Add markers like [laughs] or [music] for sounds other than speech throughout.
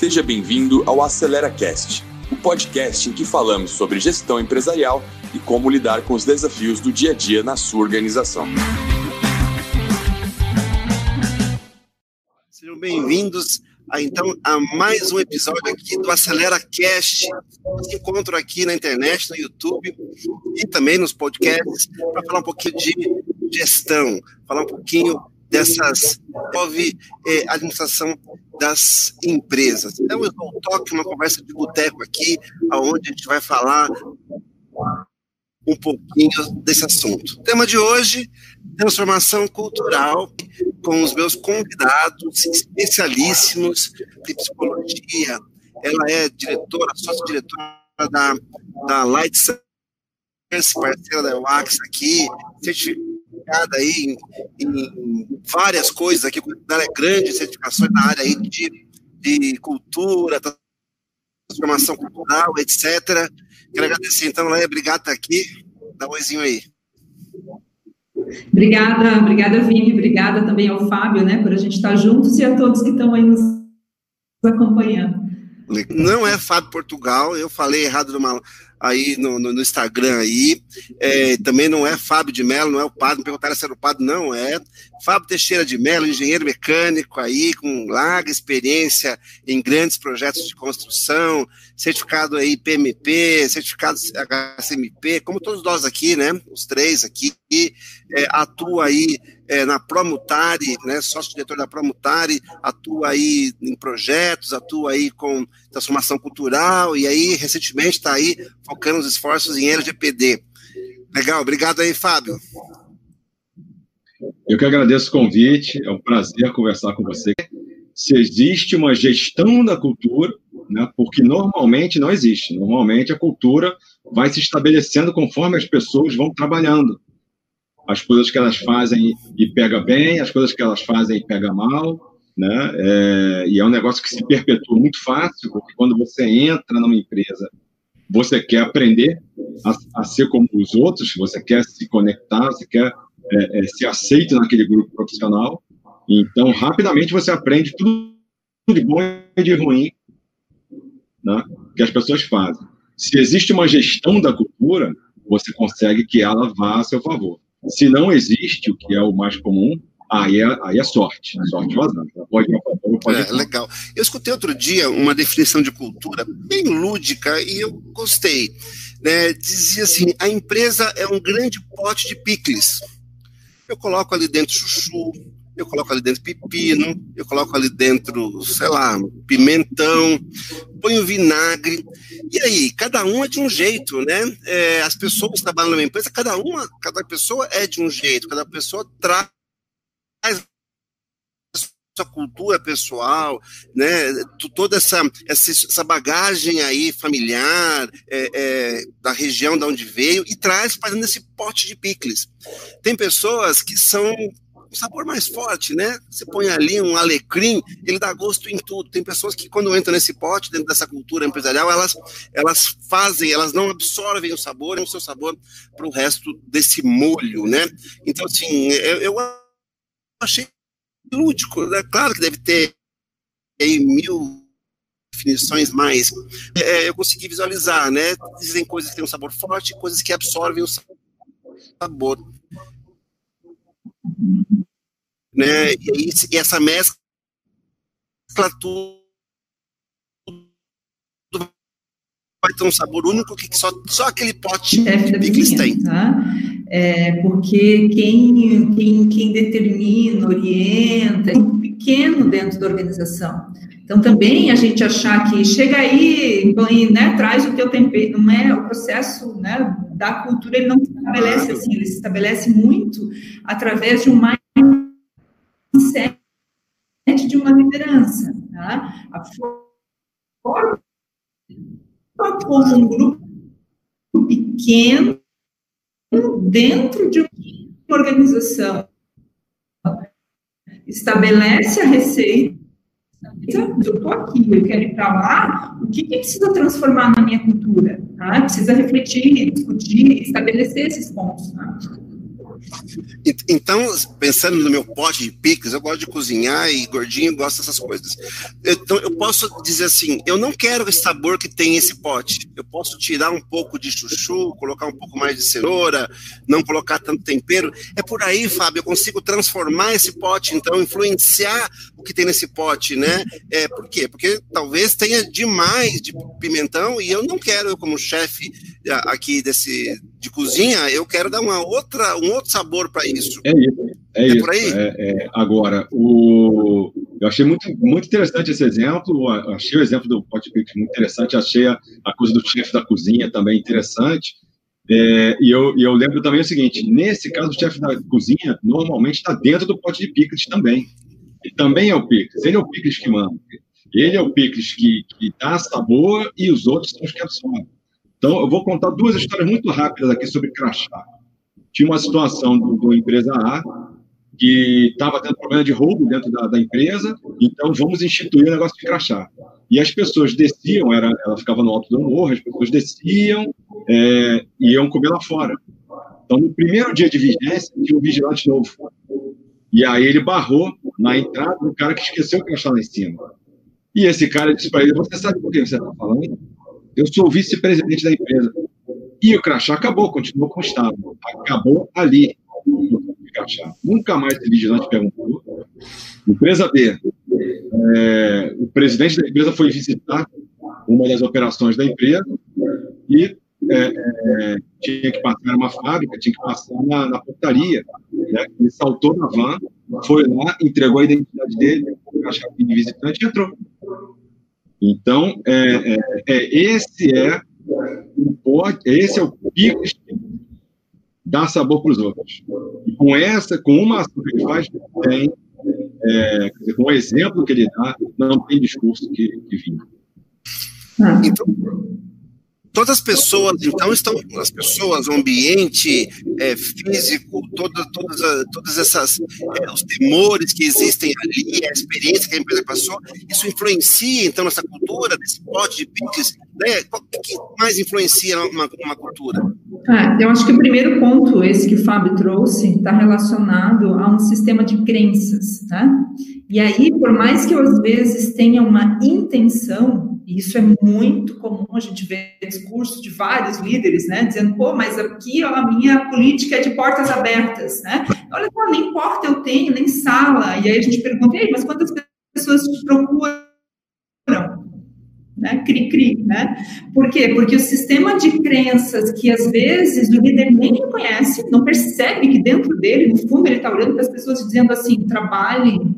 Seja bem-vindo ao Acelera Cast, o podcast em que falamos sobre gestão empresarial e como lidar com os desafios do dia a dia na sua organização. Sejam bem-vindos a, então a mais um episódio aqui do Acelera Cast. Se encontro aqui na internet, no YouTube e também nos podcasts para falar um pouquinho de gestão, falar um pouquinho dessas nove eh, administração das empresas. Então, eu um toque, uma conversa de boteco aqui, aonde a gente vai falar um pouquinho desse assunto. O tema de hoje, transformação cultural, com os meus convidados especialíssimos de psicologia. Ela é diretora, sócia-diretora da, da Light parceira da UAX aqui, certificada aí em, em, várias coisas aqui, ela é grande, certificações na área aí de, de cultura, transformação cultural, etc. Quero agradecer, então, Leia, obrigado por estar aqui. Dá um oizinho aí. Obrigada, obrigada, Vini, obrigada também ao Fábio, né, por a gente estar juntos e a todos que estão aí nos acompanhando. Não é Fábio Portugal, eu falei errado numa, aí no, no, no Instagram aí. É, também não é Fábio de Mello, não é o padre, me perguntaram se era o padre, não é. Fábio Teixeira de Mello, engenheiro mecânico aí, com larga experiência em grandes projetos de construção, certificado aí PMP, certificado HCMP, como todos nós aqui, né? Os três aqui, é, atua aí é, na Promutari, né, sócio-diretor da Promutari, atua aí em projetos, atua aí com transformação cultural, e aí, recentemente, está aí focando os esforços em LGPD. Legal, obrigado aí, Fábio. Eu que agradeço o convite, é um prazer conversar com você. Se existe uma gestão da cultura, né, porque normalmente não existe. Normalmente a cultura vai se estabelecendo conforme as pessoas vão trabalhando as coisas que elas fazem e pega bem, as coisas que elas fazem e pega mal, né? É, e é um negócio que se perpetua muito fácil, porque quando você entra numa empresa, você quer aprender a, a ser como os outros, você quer se conectar, você quer é, é, ser aceito naquele grupo profissional. Então, rapidamente você aprende tudo de bom e de ruim né, que as pessoas fazem. Se existe uma gestão da cultura, você consegue que ela vá a seu favor. Se não existe, o que é o mais comum, aí é, aí é sorte, sorte vazando. Pode, pode é, legal. Eu escutei outro dia uma definição de cultura bem lúdica e eu gostei. Né? Dizia assim: a empresa é um grande pote de picles. Eu coloco ali dentro chuchu, eu coloco ali dentro pepino, eu coloco ali dentro, sei lá, pimentão, ponho vinagre. E aí, cada um é de um jeito, né? É, as pessoas que trabalham numa empresa, cada uma, cada pessoa é de um jeito, cada pessoa traz sua cultura pessoal, né, toda essa, essa bagagem aí familiar é, é, da região de onde veio e traz fazendo esse pote de picles. Tem pessoas que são um sabor mais forte, né? Você põe ali um alecrim, ele dá gosto em tudo. Tem pessoas que quando entram nesse pote, dentro dessa cultura empresarial, elas, elas fazem, elas não absorvem o sabor, é o seu sabor para o resto desse molho, né? Então, assim, eu, eu achei lúdico, né? Claro que deve ter aí mil definições mais. É, eu consegui visualizar, né? Dizem coisas que têm um sabor forte, coisas que absorvem o sabor né? E, e essa mescla tudo vai ter um sabor único que só, só aquele pote de picles tem. Tá? É, porque quem, quem, quem determina, orienta, é muito pequeno dentro da organização. Então, também a gente achar que chega aí, né, traz o teu tempero, não é o processo né, da cultura, ele não se estabelece assim, ele se estabelece muito através de um mindset de uma liderança. Tá? A forma como um grupo pequeno dentro de uma organização estabelece a receita eu estou aqui, eu quero ir para lá, o que, que precisa transformar na minha cultura? Tá? Precisa refletir, discutir, estabelecer esses pontos. Tá? Então, pensando no meu pote de picles, eu gosto de cozinhar e gordinho gosta dessas coisas. Então, eu posso dizer assim: eu não quero esse sabor que tem esse pote. Eu posso tirar um pouco de chuchu, colocar um pouco mais de cenoura, não colocar tanto tempero. É por aí, Fábio, eu consigo transformar esse pote, então, influenciar o que tem nesse pote, né? É, por quê? Porque talvez tenha demais de pimentão e eu não quero, como chefe aqui desse de cozinha, eu quero dar uma outra, um outro sabor para isso. É isso. É, é isso. Por aí? É, é, agora, o, eu achei muito, muito interessante esse exemplo. Achei o exemplo do Pot Pick muito interessante. Achei a, a coisa do chefe da cozinha também interessante. É, e, eu, e eu lembro também o seguinte: nesse caso, o chefe da cozinha normalmente está dentro do pote de picles também. E também é o picles. Ele é o picles que manda. Ele é o picles que, que dá sabor e os outros são os que absorvem. Então, eu vou contar duas histórias muito rápidas aqui sobre crachá. Tinha uma situação do, do empresa A que estava tendo problema de roubo dentro da, da, empresa, então vamos instituir o negócio de crachá. E as pessoas desciam, era, ela ficava no alto do morro, as pessoas desciam é, e iam comer lá fora. Então, no primeiro dia de vigência, tinha um vigilante novo. E aí ele barrou na entrada do cara que esqueceu o crachá lá em cima. E esse cara disse para ele: Você sabe por que você está falando? Eu sou o vice-presidente da empresa. E o crachá acabou, continuou com o Estado. Acabou ali. Crachá. Nunca mais esse vigilante perguntou. Empresa B. É, o presidente da empresa foi visitar uma das operações da empresa e é, é, tinha que passar numa fábrica, tinha que passar na, na portaria. Né? Ele saltou na van, foi lá, entregou a identidade dele, a chave de visitante e entrou. Então, é, é, é, esse é o esse é o pico que dá sabor para os outros. E com essa, com uma ação que ele faz, tem, é, dizer, com o exemplo que ele dá, não tem discurso que, que vinha. Então, todas as pessoas, então, estão, as pessoas, o ambiente é, físico, toda, todas, todas essas, é, os temores que existem ali, a experiência que a empresa passou, isso influencia, então, nessa cultura, desse pote de pitches, né? O que mais influencia uma, uma cultura? Ah, eu acho que o primeiro ponto, esse que o Fábio trouxe, está relacionado a um sistema de crenças, né? E aí, por mais que eu, às vezes, tenha uma intenção e isso é muito comum, a gente vê discurso de vários líderes, né, dizendo, pô, mas aqui ó, a minha política é de portas abertas, né? Olha só, nem porta eu tenho, nem sala. E aí a gente pergunta, mas quantas pessoas te procuram? Né? Cri, cri, né? Por quê? Porque o sistema de crenças que às vezes o líder nem conhece, não percebe que dentro dele, no fundo, ele está olhando para as pessoas dizendo assim: trabalhem,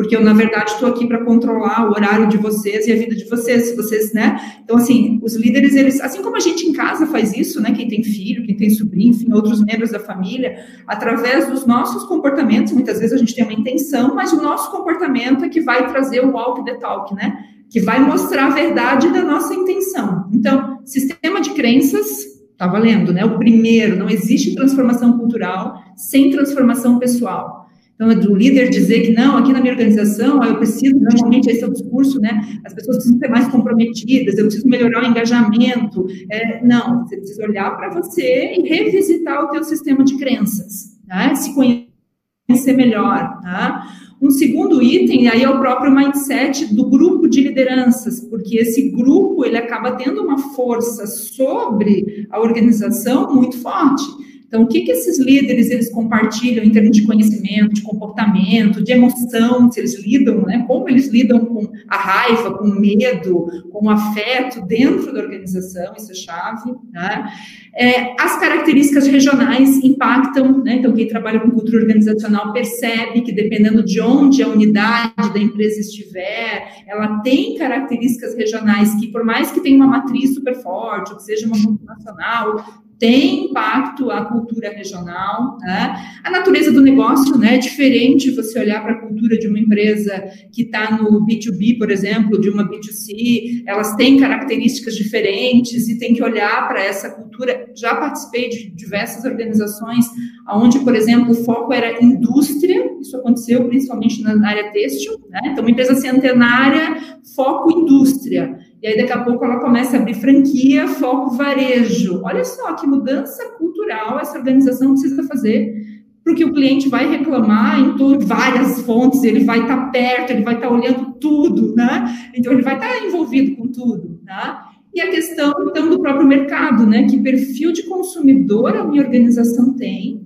porque eu, na verdade, estou aqui para controlar o horário de vocês e a vida de vocês, se vocês, né? Então, assim, os líderes, eles, assim como a gente em casa faz isso, né? Quem tem filho, quem tem sobrinho, enfim, outros membros da família, através dos nossos comportamentos, muitas vezes a gente tem uma intenção, mas o nosso comportamento é que vai trazer o walk the talk, né? Que vai mostrar a verdade da nossa intenção. Então, sistema de crenças, tá valendo, né? O primeiro, não existe transformação cultural sem transformação pessoal. Então, é do líder dizer que não, aqui na minha organização, eu preciso, normalmente esse é o discurso, né? As pessoas precisam ser mais comprometidas, eu preciso melhorar o engajamento. É, não, você precisa olhar para você e revisitar o teu sistema de crenças, tá? se conhecer melhor. Tá? Um segundo item aí é o próprio mindset do grupo de lideranças, porque esse grupo ele acaba tendo uma força sobre a organização muito forte. Então, o que, que esses líderes eles compartilham em termos de conhecimento, de comportamento, de emoção, se eles lidam, né? Como eles lidam com a raiva, com o medo, com o afeto dentro da organização, isso é chave. Né? É, as características regionais impactam, né? Então, quem trabalha com cultura organizacional percebe que dependendo de onde a unidade da empresa estiver, ela tem características regionais que, por mais que tenha uma matriz super forte, ou que seja uma multinacional, tem impacto a cultura regional, né? a natureza do negócio, né? É diferente você olhar para a cultura de uma empresa que está no B2B, por exemplo, de uma B2C, elas têm características diferentes e tem que olhar para essa cultura. Já participei de diversas organizações onde, por exemplo, o foco era indústria, isso aconteceu principalmente na área têxtil, né? Então, uma empresa centenária, foco indústria. E aí, daqui a pouco, ela começa a abrir franquia, foco varejo. Olha só que mudança cultural essa organização precisa fazer porque o cliente vai reclamar em várias fontes, ele vai estar tá perto, ele vai estar tá olhando tudo, né? Então ele vai estar tá envolvido com tudo, tá? E a questão então do próprio mercado, né? Que perfil de consumidor a minha organização tem,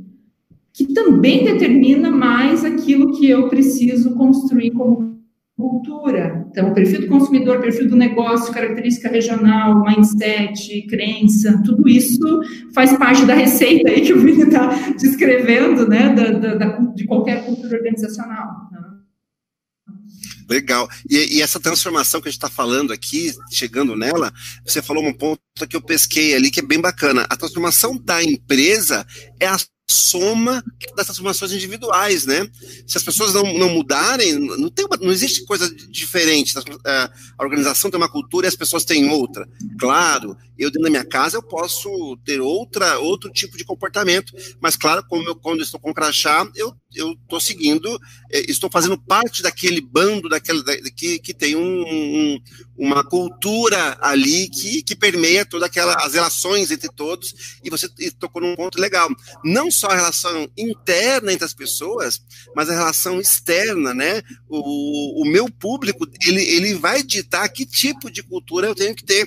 que também determina mais aquilo que eu preciso construir como cultura. Então, perfil do consumidor, perfil do negócio, característica regional, mindset, crença, tudo isso faz parte da receita aí que o Vini está descrevendo, né, da, da, de qualquer cultura organizacional. Né? Legal. E, e, essa transformação que a gente está falando aqui, chegando nela, você falou um ponto que eu pesquei ali que é bem bacana. A transformação da empresa é a soma das transformações individuais, né? Se as pessoas não, não mudarem, não, tem uma, não existe coisa diferente. A organização tem uma cultura e as pessoas têm outra. Claro, eu dentro da minha casa eu posso ter outra, outro tipo de comportamento, mas claro, como eu, quando eu estou com crachá, eu eu estou seguindo, é, estou fazendo parte daquele bando, daquele, que, que tem um, um, uma cultura ali que, que permeia todas as relações entre todos, e você tocou num ponto legal. Não só a relação interna entre as pessoas, mas a relação externa, né? O, o meu público, ele, ele vai ditar que tipo de cultura eu tenho que ter.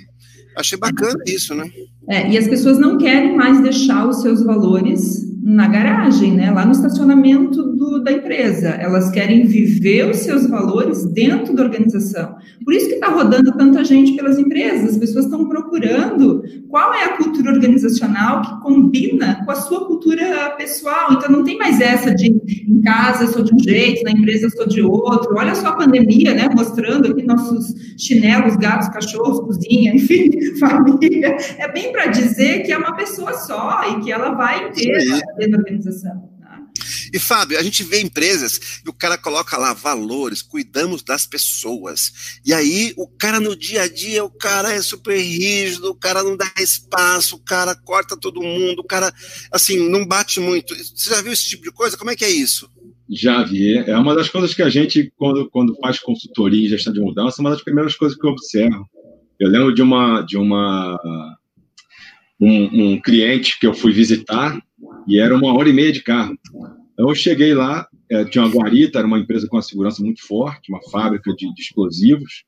Achei bacana isso, né? É, e as pessoas não querem mais deixar os seus valores na garagem, né, lá no estacionamento da empresa. Elas querem viver os seus valores dentro da organização. Por isso que está rodando tanta gente pelas empresas. As pessoas estão procurando qual é a cultura organizacional que combina com a sua cultura pessoal. Então não tem mais essa de em casa eu sou de um jeito, na empresa eu sou de outro. Olha só a pandemia, né, mostrando aqui nossos chinelos, gatos, cachorros, cozinha, [laughs] enfim, família. É bem para dizer que é uma pessoa só e que ela vai ter dentro da organização. E Fábio, a gente vê empresas e o cara coloca lá valores, cuidamos das pessoas. E aí o cara no dia a dia, o cara é super rígido, o cara não dá espaço, o cara corta todo mundo, o cara assim, não bate muito. Você já viu esse tipo de coisa? Como é que é isso? Já vi. É uma das coisas que a gente, quando, quando faz consultoria em gestão de mudança, é uma das primeiras coisas que eu observo. Eu lembro de uma de uma um, um cliente que eu fui visitar e era uma hora e meia de carro. Então eu cheguei lá, é, tinha uma guarita, era uma empresa com uma segurança muito forte, uma fábrica de, de explosivos.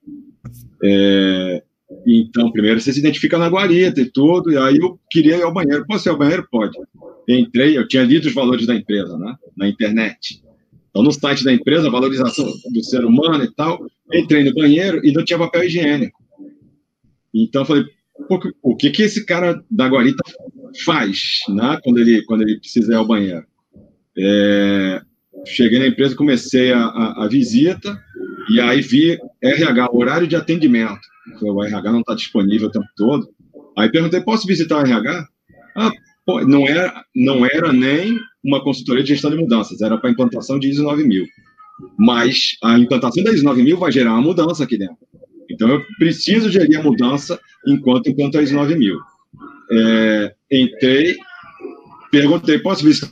É, então, primeiro você se identifica na guarita e tudo, e aí eu queria ir ao banheiro. Posso ir ao banheiro? Pode. Entrei, eu tinha lido os valores da empresa, né, na internet. Então, no site da empresa, valorização do ser humano e tal, entrei no banheiro e não tinha papel higiênico. Então, eu falei, o que, que esse cara da guarita faz né, quando, ele, quando ele precisa ir ao banheiro? É, cheguei na empresa, comecei a, a, a, visita e aí vi RH, horário de atendimento. O RH não está disponível o tempo todo. Aí perguntei, posso visitar o RH? Ah, pô, não, era, não era nem uma consultoria de gestão de mudanças, era para implantação de ISO 9000. Mas a implantação da ISO 9000 vai gerar uma mudança aqui dentro. Então, eu preciso gerir a mudança enquanto implanto a ISO 9000. É, entrei, perguntei, posso visitar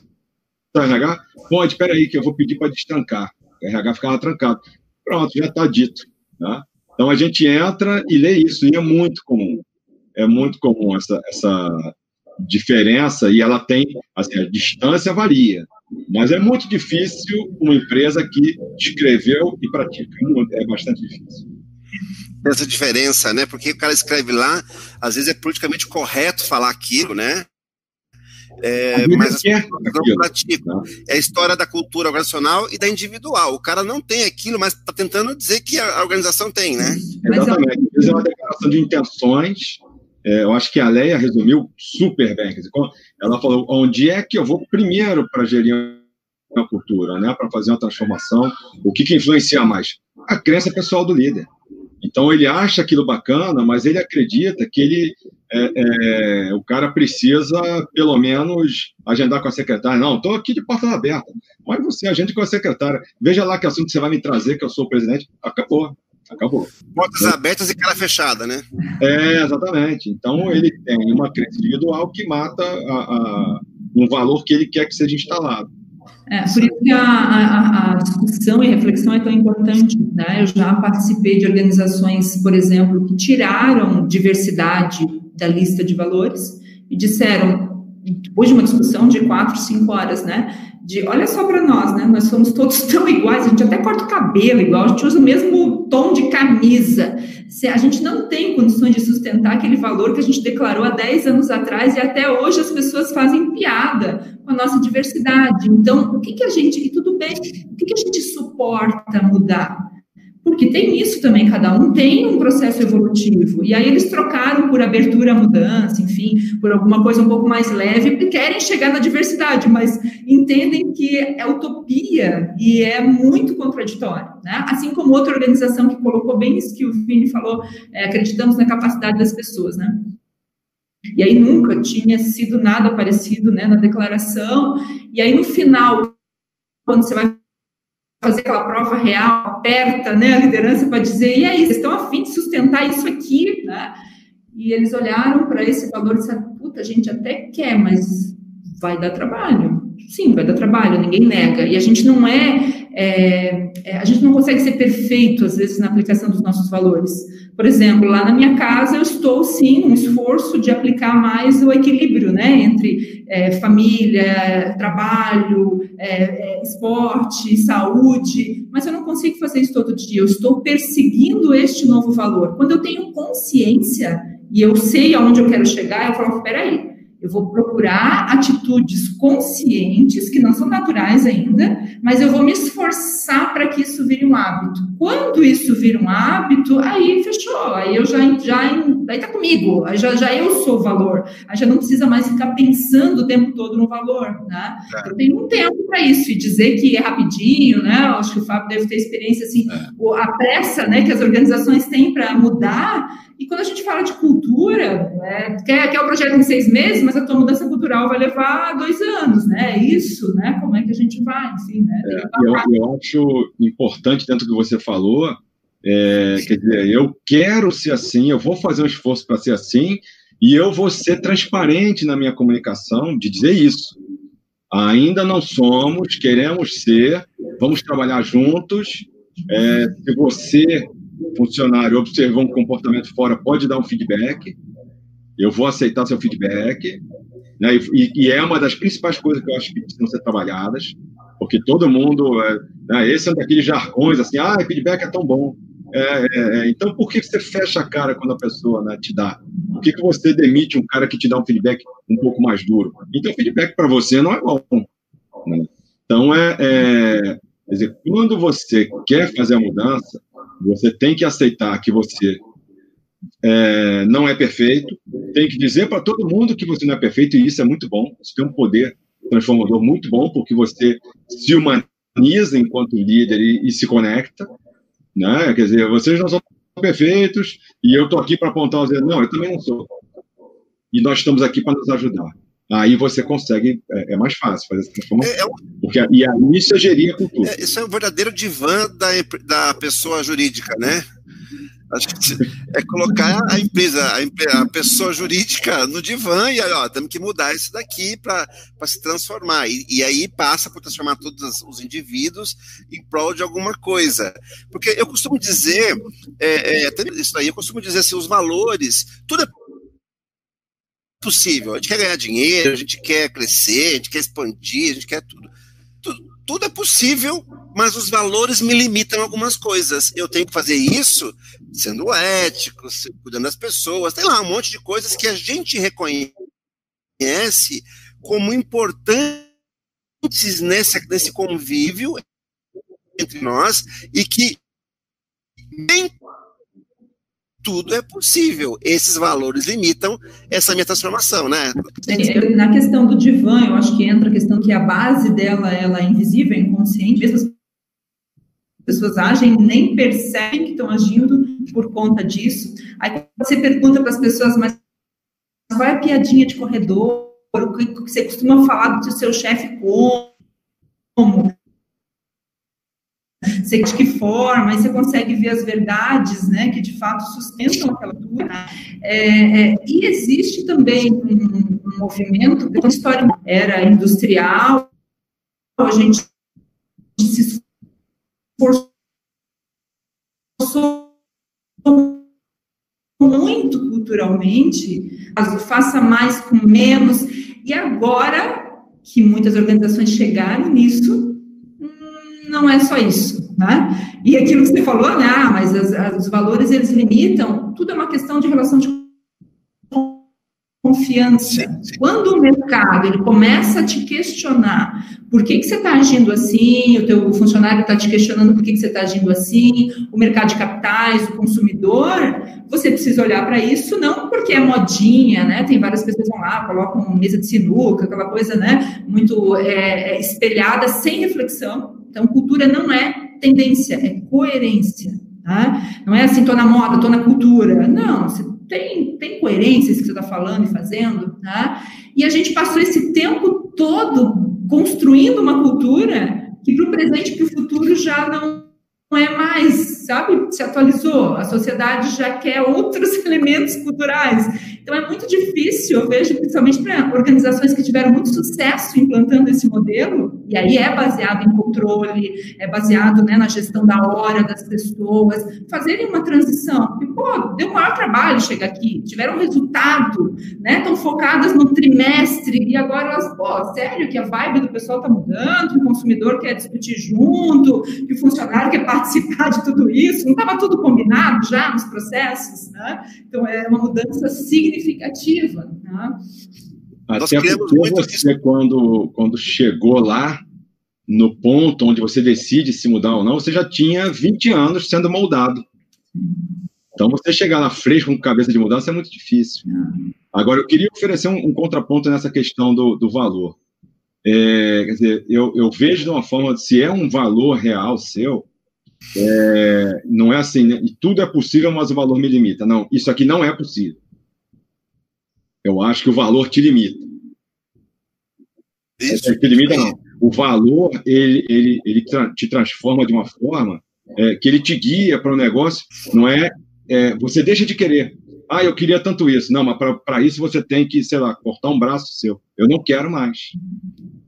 o RH? Pode, espera aí, que eu vou pedir para destrancar. O RH ficava trancado. Pronto, já está dito. Tá? Então, a gente entra e lê isso, e é muito comum. É muito comum essa, essa diferença, e ela tem, assim, a distância varia, mas é muito difícil uma empresa que escreveu e pratica. É bastante difícil essa diferença, né? Porque o cara escreve lá, às vezes é politicamente correto falar aquilo, né? É, mas as pessoas não praticam. É a história da cultura organizacional e da individual. O cara não tem aquilo, mas está tentando dizer que a organização tem, né? Exatamente. Às vezes é uma declaração de intenções. É, eu acho que a Leia resumiu super bem. Ela falou: onde é que eu vou primeiro para gerir a cultura, né? Para fazer uma transformação? O que, que influencia mais? A crença pessoal do líder. Então ele acha aquilo bacana, mas ele acredita que ele, é, é, o cara precisa pelo menos agendar com a secretária. Não, estou aqui de porta aberta. Mas você agende com a secretária. Veja lá que assunto você vai me trazer, que eu sou o presidente. Acabou. Acabou. Portas é. abertas e cara fechada, né? É, exatamente. Então ele tem uma crença individual que mata a, a, um valor que ele quer que seja instalado. É, por isso que a, a, a, discussão e reflexão é tão importante. Né? Eu já participei de organizações, por exemplo, que tiraram diversidade da lista de valores e disseram de uma discussão de quatro, cinco horas, né? De olha só para nós, né? Nós somos todos [laughs] tão iguais, a gente até corta o cabelo igual, a gente usa o mesmo tom de camisa. Se a gente não tem condições de sustentar aquele valor que a gente declarou há 10 anos atrás e até hoje as pessoas fazem piada com a nossa diversidade. Então, o que, que a gente, e tudo bem, o que, que a gente suporta mudar? Porque tem isso também, cada um tem um processo evolutivo. E aí eles trocaram por abertura à mudança, enfim, por alguma coisa um pouco mais leve, porque querem chegar na diversidade, mas entendem que é utopia e é muito contraditório. Né? Assim como outra organização que colocou bem isso que o Vini falou, é, acreditamos na capacidade das pessoas, né? E aí nunca tinha sido nada parecido né, na declaração. E aí no final, quando você vai fazer aquela prova real, aperta né, a liderança para dizer, e aí, vocês estão afim de sustentar isso aqui, né? E eles olharam para esse valor e disseram, puta, a gente até quer, mas vai dar trabalho. Sim, vai dar trabalho, ninguém nega. E a gente não é, é, é, a gente não consegue ser perfeito, às vezes, na aplicação dos nossos valores. Por exemplo, lá na minha casa, eu estou, sim, um esforço de aplicar mais o equilíbrio, né, entre é, família, trabalho, é, é, esporte, saúde, mas eu não consigo fazer isso todo dia. Eu estou perseguindo este novo valor. Quando eu tenho consciência e eu sei aonde eu quero chegar, eu falo, peraí, eu vou procurar atitudes conscientes, que não são naturais ainda, mas eu vou me esforçar para que isso vire um hábito. Quando isso vira um hábito, aí fechou, aí eu já, já aí tá comigo, aí já, já eu sou o valor, aí já não precisa mais ficar pensando o tempo todo no valor, né? É. Eu tenho um tempo para isso, e dizer que é rapidinho, né? Eu acho que o Fábio deve ter experiência, assim, é. a pressa, né, que as organizações têm para mudar, e quando a gente fala de cultura, né, quer, quer o projeto em seis meses, mas a tua mudança cultural vai levar dois anos, né? É isso, né? Como é que a gente vai, enfim, né? É, eu, eu, acho importante dentro do que você falou, é, quer dizer, eu quero ser assim, eu vou fazer um esforço para ser assim, e eu vou ser transparente na minha comunicação de dizer isso. Ainda não somos, queremos ser, vamos trabalhar juntos. É, se você funcionário observou um comportamento fora, pode dar um feedback. Eu vou aceitar seu feedback. Né? E, e, é uma das principais coisas que eu acho que precisam ser trabalhadas, porque todo mundo. É, né? Esse é um daqueles jargões assim: ah, feedback é tão bom. É, é, é, então, por que você fecha a cara quando a pessoa né, te dá? Por que, que você demite um cara que te dá um feedback um pouco mais duro? Então, feedback para você não é bom. Né? Então, é, é, quer dizer, quando você quer fazer a mudança, você tem que aceitar que você é, não é perfeito, tem que dizer para todo mundo que você não é perfeito, e isso é muito bom. Isso tem um poder transformador muito bom, porque você se humaniza enquanto líder e, e se conecta. Né? Quer dizer, vocês não são perfeitos e eu estou aqui para apontar os Não, eu também não sou. E nós estamos aqui para nos ajudar. Aí você consegue, é, é mais fácil fazer essa transformação. É, é porque, e aí isso é gerir a cultura. É, isso é o verdadeiro divã da, da pessoa jurídica, né? Acho que é colocar a empresa, a, pessoa jurídica no divã e aí, ó, temos que mudar isso daqui para se transformar. E, e, aí passa por transformar todos os indivíduos em prol de alguma coisa. Porque eu costumo dizer, é, é, isso aí, eu costumo dizer assim, os valores, tudo é possível. A gente quer ganhar dinheiro, a gente quer crescer, a gente quer expandir, a gente quer tudo. Tudo, tudo é possível, mas os valores me limitam algumas coisas. Eu tenho que fazer isso sendo ético, cuidando das pessoas, tem lá um monte de coisas que a gente reconhece como importantes nesse, nesse convívio entre nós e que nem tudo é possível. Esses valores limitam essa minha transformação, né? É, na questão do divã, eu acho que entra a questão que a base dela ela é invisível, é inconsciente, mesmo as pessoas agem nem percebem que estão agindo por conta disso. Aí você pergunta para as pessoas, mas qual é a piadinha de corredor? O que você costuma falar do seu chefe como? Sei de que forma, aí você consegue ver as verdades, né, que de fato sustentam aquela cultura. É, é, e existe também um, um movimento, que a história era industrial, a gente se esforçou muito culturalmente, faça mais com menos. E agora que muitas organizações chegaram nisso, não é só isso, né? E aquilo que você falou, né? Ah, mas as, as, os valores eles limitam, tudo é uma questão de relação de confiança. Quando o mercado ele começa a te questionar por que, que você está agindo assim, o teu funcionário está te questionando por que, que você está agindo assim, o mercado de capitais, o consumidor, você precisa olhar para isso não porque é modinha, né? Tem várias pessoas que vão lá, colocam mesa de sinuca, aquela coisa, né? Muito é, é espelhada, sem reflexão. Então, cultura não é tendência, é coerência. Tá? Não é assim, estou na moda, estou na cultura. Não, você tem, tem coerência isso que você está falando e fazendo, tá? E a gente passou esse tempo todo construindo uma cultura que para o presente e para o futuro já não não é mais, sabe, se atualizou, a sociedade já quer outros [laughs] elementos culturais. Então é muito difícil, eu vejo, principalmente para organizações que tiveram muito sucesso implantando esse modelo, e aí é baseado em controle, é baseado né, na gestão da hora das pessoas, fazerem uma transição. E, pô, deu maior trabalho chegar aqui, tiveram resultado, né, estão focadas no trimestre, e agora elas, pô, sério que a vibe do pessoal está mudando, que o consumidor quer discutir junto, que o funcionário quer de tudo isso, não estava tudo combinado já nos processos, né? Então é uma mudança significativa. Né? Até porque você, quando, quando chegou lá, no ponto onde você decide se mudar ou não, você já tinha 20 anos sendo moldado. Então, você chegar lá fresco com cabeça de mudança é muito difícil. Agora, eu queria oferecer um, um contraponto nessa questão do, do valor. É, quer dizer, eu, eu, vejo de uma forma, se é um valor real seu, é, não é assim, né? tudo é possível, mas o valor me limita. Não, isso aqui não é possível. Eu acho que o valor te limita. Isso. É, te limita, não. O valor, ele, ele, ele tra te transforma de uma forma é, que ele te guia para o um negócio, não é, é, Você deixa de querer. Ah, eu queria tanto isso. Não, mas para isso você tem que, sei lá, cortar um braço seu. Eu não quero mais.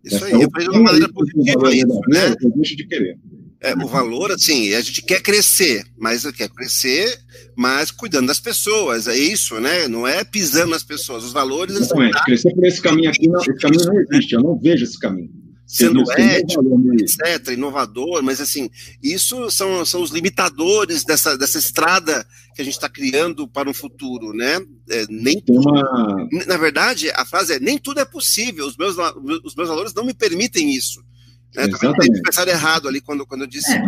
Isso aí, eu de uma maneira positiva isso, né? Eu deixo de querer. É, o valor, assim, a gente quer crescer, mas quer crescer, mas cuidando das pessoas, é isso, né? Não é pisando nas pessoas. Os valores. Exatamente, tá... crescer por esse caminho aqui, não, esse caminho não existe, eu não vejo esse caminho. Sendo ético, etc., inovador, mas assim, isso são, são os limitadores dessa, dessa estrada que a gente está criando para um futuro, né? É, nem uma... Na verdade, a frase é: nem tudo é possível, os meus, os meus valores não me permitem isso. É, Exatamente. Pensar errado ali quando, quando eu disse. É,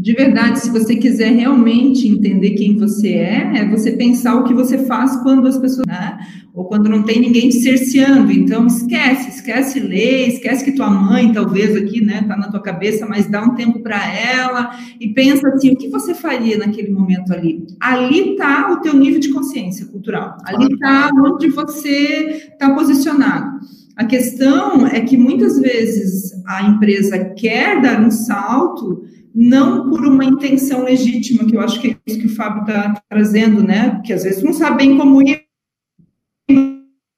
de verdade, se você quiser realmente entender quem você é, é você pensar o que você faz quando as pessoas. Né? Ou quando não tem ninguém te cerceando. Então, esquece, esquece lei, esquece que tua mãe, talvez aqui, né, tá na tua cabeça, mas dá um tempo para ela e pensa assim: o que você faria naquele momento ali? Ali tá o teu nível de consciência cultural. Ali tá onde você está posicionado. A questão é que muitas vezes a empresa quer dar um salto, não por uma intenção legítima, que eu acho que é isso que o Fábio está trazendo, né? Porque às vezes não sabe bem como ir,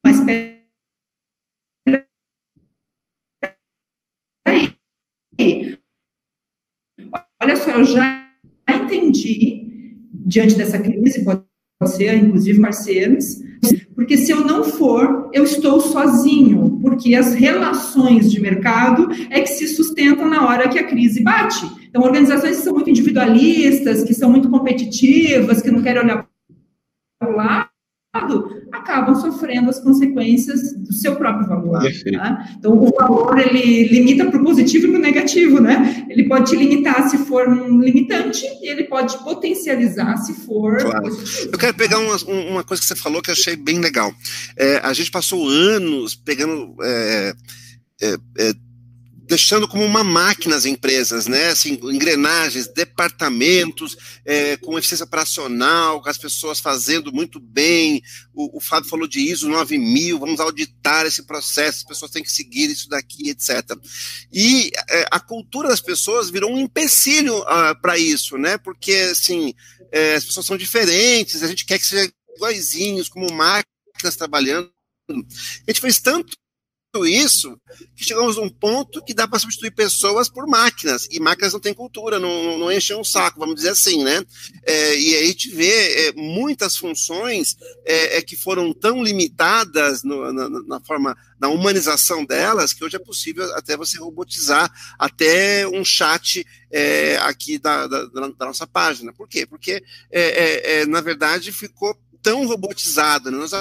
mas olha só, eu já entendi, diante dessa crise, pode ser, inclusive parceiros, porque se eu não for, eu estou sozinho, porque as relações de mercado é que se sustentam na hora que a crise bate. Então, organizações que são muito individualistas, que são muito competitivas, que não querem olhar para o lado, acabam sofrendo as consequências do seu próprio valor. Tá? Então, o valor ele limita para o positivo e para o negativo, né? Ele pode te limitar se for um limitante e ele pode potencializar se for. Claro. Eu quero pegar uma, uma coisa que você falou que eu achei bem legal. É, a gente passou anos pegando. É, é, é deixando como uma máquina as empresas, né? Assim, engrenagens, departamentos é, com eficiência operacional, com as pessoas fazendo muito bem. O, o Fábio falou de ISO 9000, vamos auditar esse processo, as pessoas têm que seguir isso daqui, etc. E é, a cultura das pessoas virou um empecilho ah, para isso, né? Porque, assim, é, as pessoas são diferentes, a gente quer que sejam iguaizinhos, como máquinas trabalhando. A gente fez tanto isso que chegamos a um ponto que dá para substituir pessoas por máquinas, e máquinas não têm cultura, não, não enchem um saco, vamos dizer assim, né? É, e aí a gente vê é, muitas funções é, é que foram tão limitadas no, na, na, forma, na humanização delas, que hoje é possível até você robotizar até um chat é, aqui da, da, da, nossa página. Por quê? Porque, é, na verdade, ficou tão robotizado, né? nós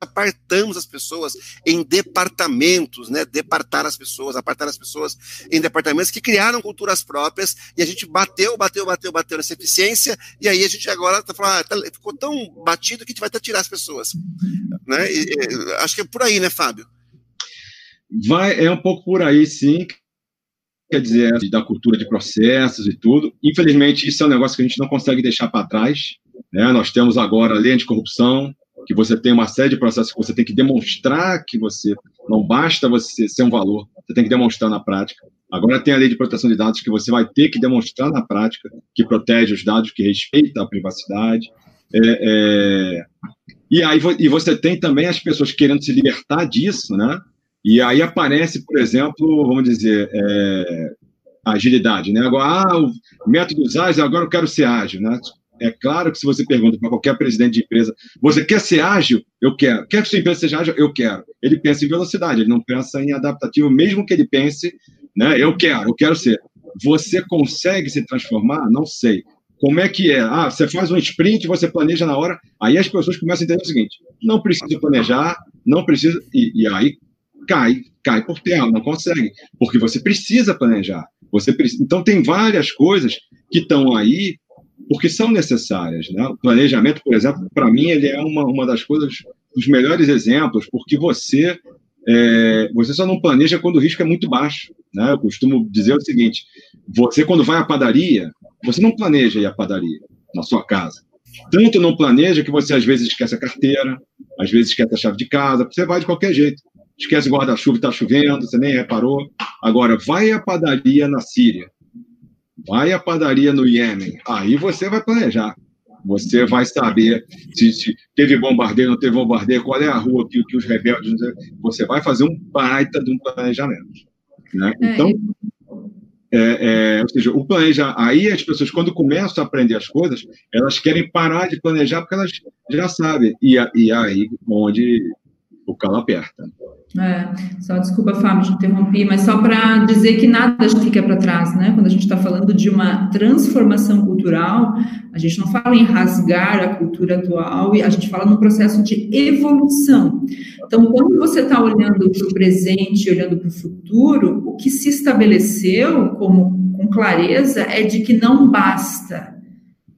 apartamos as pessoas em departamentos, né? Departar as pessoas, apartar as pessoas em departamentos que criaram culturas próprias e a gente bateu, bateu, bateu, bateu nessa eficiência e aí a gente agora está falando, ah, tá, ficou tão batido que a gente vai até tirar as pessoas, né? E, e, acho que é por aí, né, Fábio? Vai, é um pouco por aí, sim. Quer dizer, da cultura de processos e tudo. Infelizmente, isso é um negócio que a gente não consegue deixar para trás. Né? Nós temos agora a lei anticorrupção, que você tem uma série de processos que você tem que demonstrar que você não basta você ser um valor, você tem que demonstrar na prática. Agora tem a lei de proteção de dados que você vai ter que demonstrar na prática que protege os dados, que respeita a privacidade. É, é... E aí e você tem também as pessoas querendo se libertar disso, né? E aí aparece, por exemplo, vamos dizer, é... agilidade, né? Agora, ah, o método ágil, agora eu quero ser ágil, né? É claro que se você pergunta para qualquer presidente de empresa, você quer ser ágil? Eu quero. Quer que sua empresa seja ágil? Eu quero. Ele pensa em velocidade, ele não pensa em adaptativo, mesmo que ele pense, né? Eu quero, eu quero ser. Você consegue se transformar? Não sei. Como é que é? Ah, você faz um sprint, você planeja na hora, aí as pessoas começam a entender o seguinte: não precisa planejar, não precisa. E, e aí cai, cai por terra, não consegue, porque você precisa planejar. Você precisa... Então, tem várias coisas que estão aí porque são necessárias. Né? O planejamento, por exemplo, para mim, ele é uma, uma das coisas, dos melhores exemplos, porque você é, você só não planeja quando o risco é muito baixo. Né? Eu costumo dizer o seguinte: você, quando vai à padaria, você não planeja ir à padaria na sua casa. Tanto não planeja que você às vezes esquece a carteira, às vezes esquece a chave de casa, você vai de qualquer jeito. Esquece o guarda-chuva, está chovendo, você nem reparou. Agora, vai à padaria na Síria vai à padaria no Iêmen, aí você vai planejar. Você vai saber se, se teve bombardeio, não teve bombardeio, qual é a rua que, que os rebeldes. Você vai fazer um baita de um planejamento. Né? É, então, é, é, ou seja, o planeja. Aí as pessoas, quando começam a aprender as coisas, elas querem parar de planejar porque elas já sabem. E, e aí onde o calo aperta. É, só desculpa, Fábio, te interrompi, mas só para dizer que nada fica para trás, né? Quando a gente está falando de uma transformação cultural, a gente não fala em rasgar a cultura atual, a gente fala num processo de evolução. Então, quando você está olhando para o presente, olhando para o futuro, o que se estabeleceu como com clareza é de que não basta,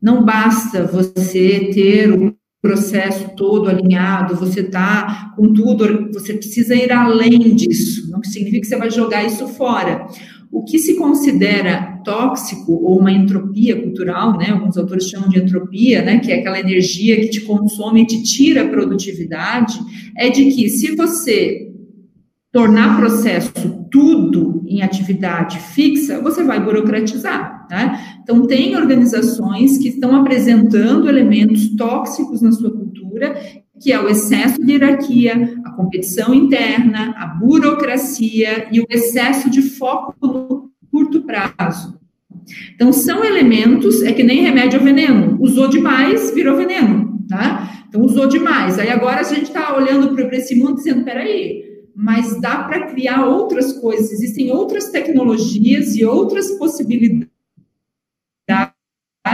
não basta você ter o processo todo alinhado, você está com tudo, você precisa ir além disso, não significa que você vai jogar isso fora. O que se considera tóxico ou uma entropia cultural, né? Alguns autores chamam de entropia, né? Que é aquela energia que te consome e te tira a produtividade, é de que se você tornar processo tudo em atividade fixa, você vai burocratizar. Né? Então, tem organizações que estão apresentando elementos tóxicos na sua cultura, que é o excesso de hierarquia, a competição interna, a burocracia e o excesso de foco no curto prazo. Então, são elementos, é que nem remédio ao veneno. Usou demais, virou veneno, tá? Então, usou demais. Aí agora a gente está olhando para esse mundo dizendo, peraí, mas dá para criar outras coisas, existem outras tecnologias e outras possibilidades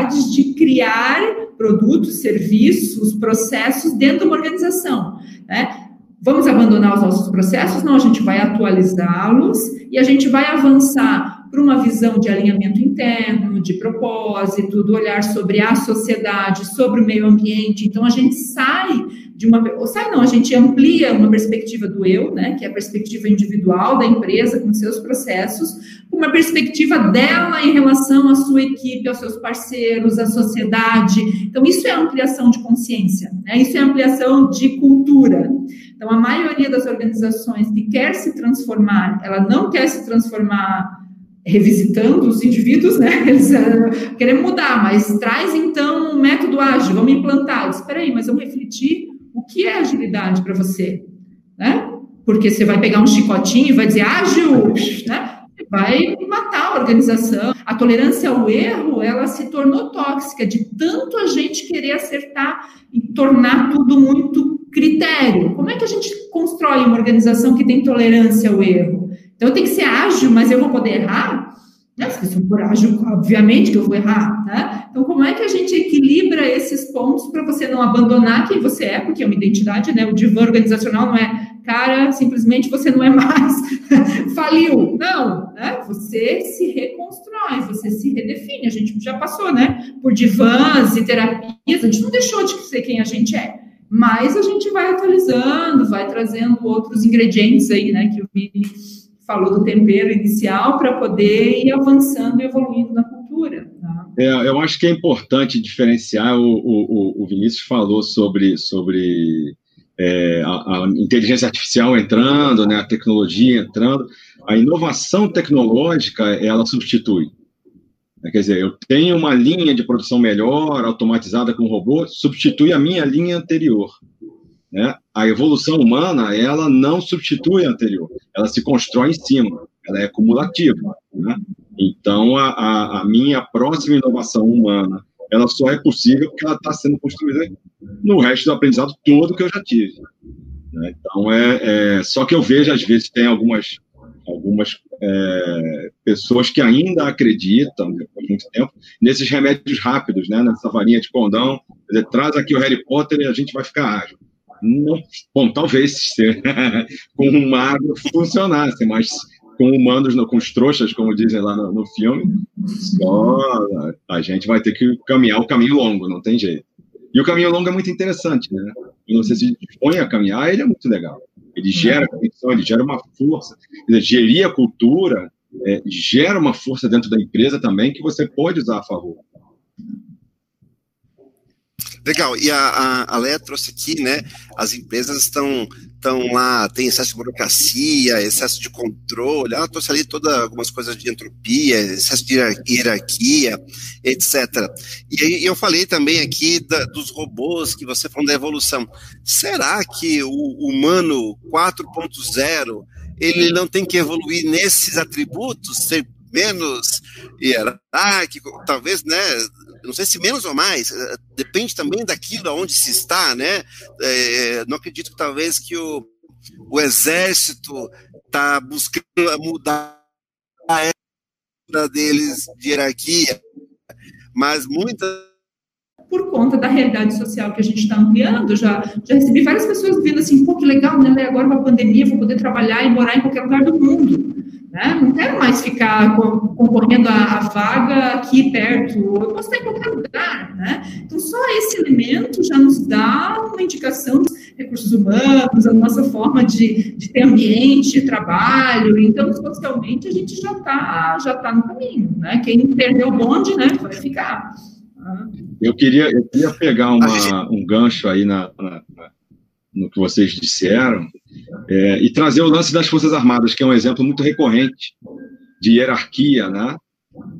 de criar produtos, serviços, processos dentro de uma organização. Né? Vamos abandonar os nossos processos? Não, a gente vai atualizá-los e a gente vai avançar para uma visão de alinhamento interno, de propósito, do olhar sobre a sociedade, sobre o meio ambiente. Então, a gente sai de uma. Ou sai não, a gente amplia uma perspectiva do eu, né, que é a perspectiva individual da empresa com seus processos, uma perspectiva dela em relação à sua equipe, aos seus parceiros, à sociedade. Então, isso é ampliação de consciência, né? isso é ampliação de cultura. Então, a maioria das organizações que quer se transformar, ela não quer se transformar revisitando os indivíduos, né? [laughs] Eles uh, querem mudar, mas traz então um método ágil, vamos implantar. Espera aí, mas vamos refletir o que é agilidade para você, né? porque você vai pegar um chicotinho e vai dizer ágil, né? vai matar a organização. A tolerância ao erro, ela se tornou tóxica de tanto a gente querer acertar e tornar tudo muito critério. Como é que a gente constrói uma organização que tem tolerância ao erro? Então, eu tenho que ser ágil, mas eu vou poder errar? Né? Se eu for ágil, obviamente que eu vou errar. Né? Então, como é que a gente equilibra esses pontos para você não abandonar quem você é, porque é uma identidade, né? O divã organizacional não é cara, simplesmente você não é mais, [laughs] faliu. Não, né? Você se reconstrói, você se redefine. A gente já passou, né? Por divãs e terapias, a gente não deixou de ser quem a gente é. Mas a gente vai atualizando, vai trazendo outros ingredientes aí, né? Que o Vini falou do tempero inicial para poder ir avançando e evoluindo na cultura. Tá? É, eu acho que é importante diferenciar. O, o, o Vinícius falou sobre, sobre é, a, a, inteligência artificial entrando, né, a tecnologia entrando, a inovação tecnológica ela substitui. Quer dizer, eu tenho uma linha de produção melhor, automatizada com robô, substitui a minha linha anterior. Né? A evolução humana, ela não substitui a anterior, ela se constrói em cima, ela é cumulativa. Né? Então, a, a, a minha próxima inovação humana, ela só é possível porque ela está sendo construída no resto do aprendizado todo que eu já tive. Né? Então, é, é, só que eu vejo, às vezes, tem algumas, algumas é, pessoas que ainda acreditam, depois de muito tempo, nesses remédios rápidos, né? nessa varinha de condão, dizer, traz aqui o Harry Potter e a gente vai ficar ágil. Não, bom, talvez [laughs] com uma água funcionasse, mas com humanos, com os trouxas, como dizem lá no, no filme, só a gente vai ter que caminhar o caminho longo, não tem jeito. E o caminho longo é muito interessante, né? E você se dispõe a caminhar, ele é muito legal. Ele gera conexão, ele gera uma força. Gerir a cultura é, gera uma força dentro da empresa também que você pode usar a favor. Legal, e a, a, a Leia trouxe aqui, né? As empresas estão estão lá, tem excesso de burocracia, excesso de controle, ela trouxe ali toda algumas coisas de entropia, excesso de hierarquia, etc. E aí eu falei também aqui da, dos robôs que você falou da evolução. Será que o humano 4.0 ele não tem que evoluir nesses atributos, ser menos hierárquico, talvez, né? Não sei se menos ou mais, eh, depende também daquilo aonde se está, né? É, não acredito que talvez que o, o exército está buscando mudar a época deles de hierarquia, mas muitas por conta da realidade social que a gente está ampliando. Já, já recebi várias pessoas vindo assim, pô, que legal, né? Agora com a pandemia, vou poder trabalhar e morar em qualquer lugar do mundo. Né? Não quero mais ficar concorrendo a, a, vaga aqui perto, eu posso estar em qualquer lugar. Né? Então, só esse elemento já nos dá uma indicação dos recursos humanos, a nossa forma de, de ter ambiente, trabalho. Então, socialmente, a gente já está já tá no caminho. Né? Quem perdeu o bonde né, vai ficar. Eu queria, eu queria pegar uma, um gancho aí na, na, na, no que vocês disseram é, e trazer o lance das Forças Armadas, que é um exemplo muito recorrente de hierarquia, né?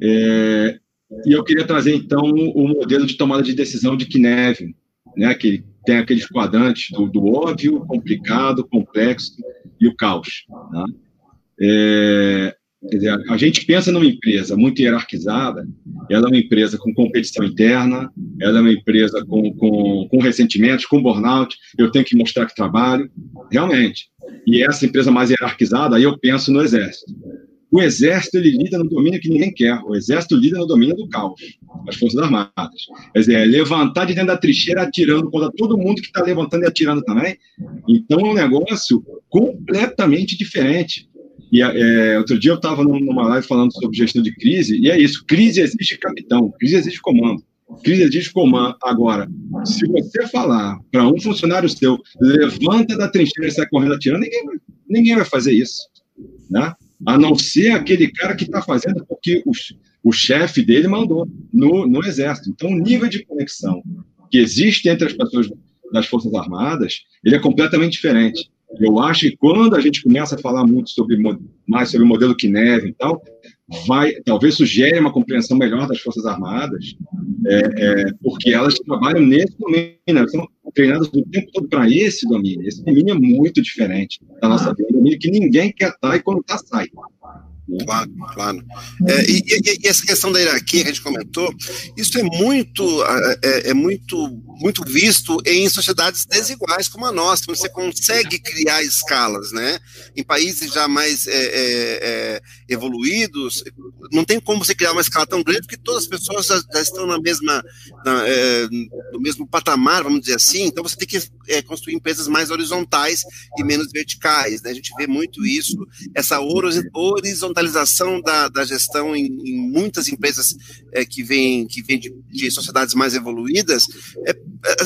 É, e eu queria trazer, então, o modelo de tomada de decisão de Kinevin, né? que tem aqueles quadrantes do, do óbvio, complicado, complexo e o caos. Né? É, Dizer, a gente pensa numa empresa muito hierarquizada, ela é uma empresa com competição interna, ela é uma empresa com, com, com ressentimentos, com burnout, eu tenho que mostrar que trabalho, realmente. E essa empresa mais hierarquizada, aí eu penso no Exército. O Exército, ele lida no domínio que ninguém quer, o Exército lida no domínio do caos, as Forças Armadas. Quer dizer, é levantar de dentro da trincheira atirando contra todo mundo que está levantando e atirando também. Então, é um negócio completamente diferente. E é, outro dia eu estava numa live falando sobre gestão de crise, e é isso: crise exige capitão, crise exige comando. Crise exige comando. Agora, se você falar para um funcionário seu, levanta da trincheira e sai correndo atirando, ninguém, ninguém vai fazer isso. Né? A não ser aquele cara que está fazendo porque o, o chefe dele mandou no, no exército. Então, o nível de conexão que existe entre as pessoas das Forças Armadas, ele é completamente diferente. Eu acho que quando a gente começa a falar muito sobre mais sobre o modelo Kineve e tal, vai talvez sugere uma compreensão melhor das Forças Armadas, é, é, porque elas trabalham nesse momento, né? são treinadas o tempo todo para esse domínio. Esse domínio é muito diferente da nossa vida, um domínio que ninguém quer estar e quando está, sai. Claro, claro. É, e, e, e, essa questão da hierarquia que a gente comentou, isso é muito, é, é, muito, muito visto em sociedades desiguais como a nossa, onde você consegue criar escalas, né? Em países já mais é, é, é, evoluídos, não tem como você criar uma escala tão grande porque todas as pessoas já, já estão na mesma, na, no mesmo patamar, vamos dizer assim. Então você tem que construir empresas mais horizontais e menos verticais. Né? A gente vê muito isso, essa horizontalidade digitalização da, da gestão em, em, muitas empresas é, que vêm que vem de, de, sociedades mais evoluídas, é, é,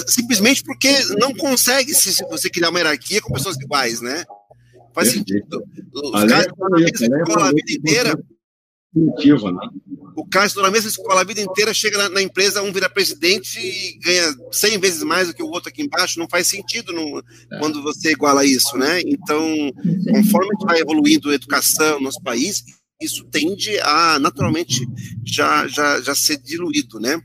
simplesmente porque não consegue se, se você criar uma hierarquia com pessoas iguais, né? Faz sentido. Os caras na escola a vida inteira. Né? O cara estudou na mesma escola a vida inteira, chega na, na, empresa, um vira presidente e ganha 100 vezes mais do que o outro aqui embaixo. Não faz sentido no, é. quando você iguala isso, né? Então, conforme a gente vai evoluindo a educação no nosso país, isso tende a naturalmente já, já, já ser diluído, né?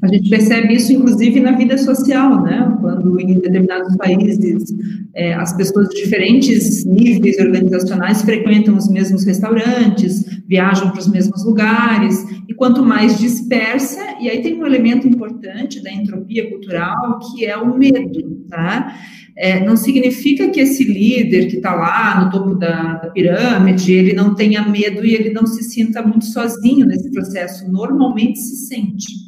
A gente percebe isso, inclusive, na vida social, né? Quando em determinados países é, as pessoas de diferentes níveis organizacionais frequentam os mesmos restaurantes, viajam para os mesmos lugares, e quanto mais dispersa, e aí tem um elemento importante da entropia cultural, que é o medo, tá? É, não significa que esse líder que está lá no topo da, da, pirâmide, ele não tenha medo e ele não se sinta muito sozinho nesse processo. Normalmente se sente.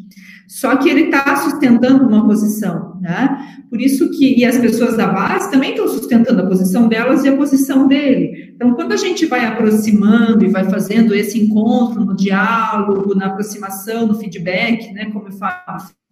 Só que ele está sustentando uma posição, né? Por isso que e as pessoas da base também estão sustentando a posição delas e a posição dele. Então, quando a gente vai aproximando e vai fazendo esse encontro no diálogo, na aproximação, no feedback, né? Como eu falo,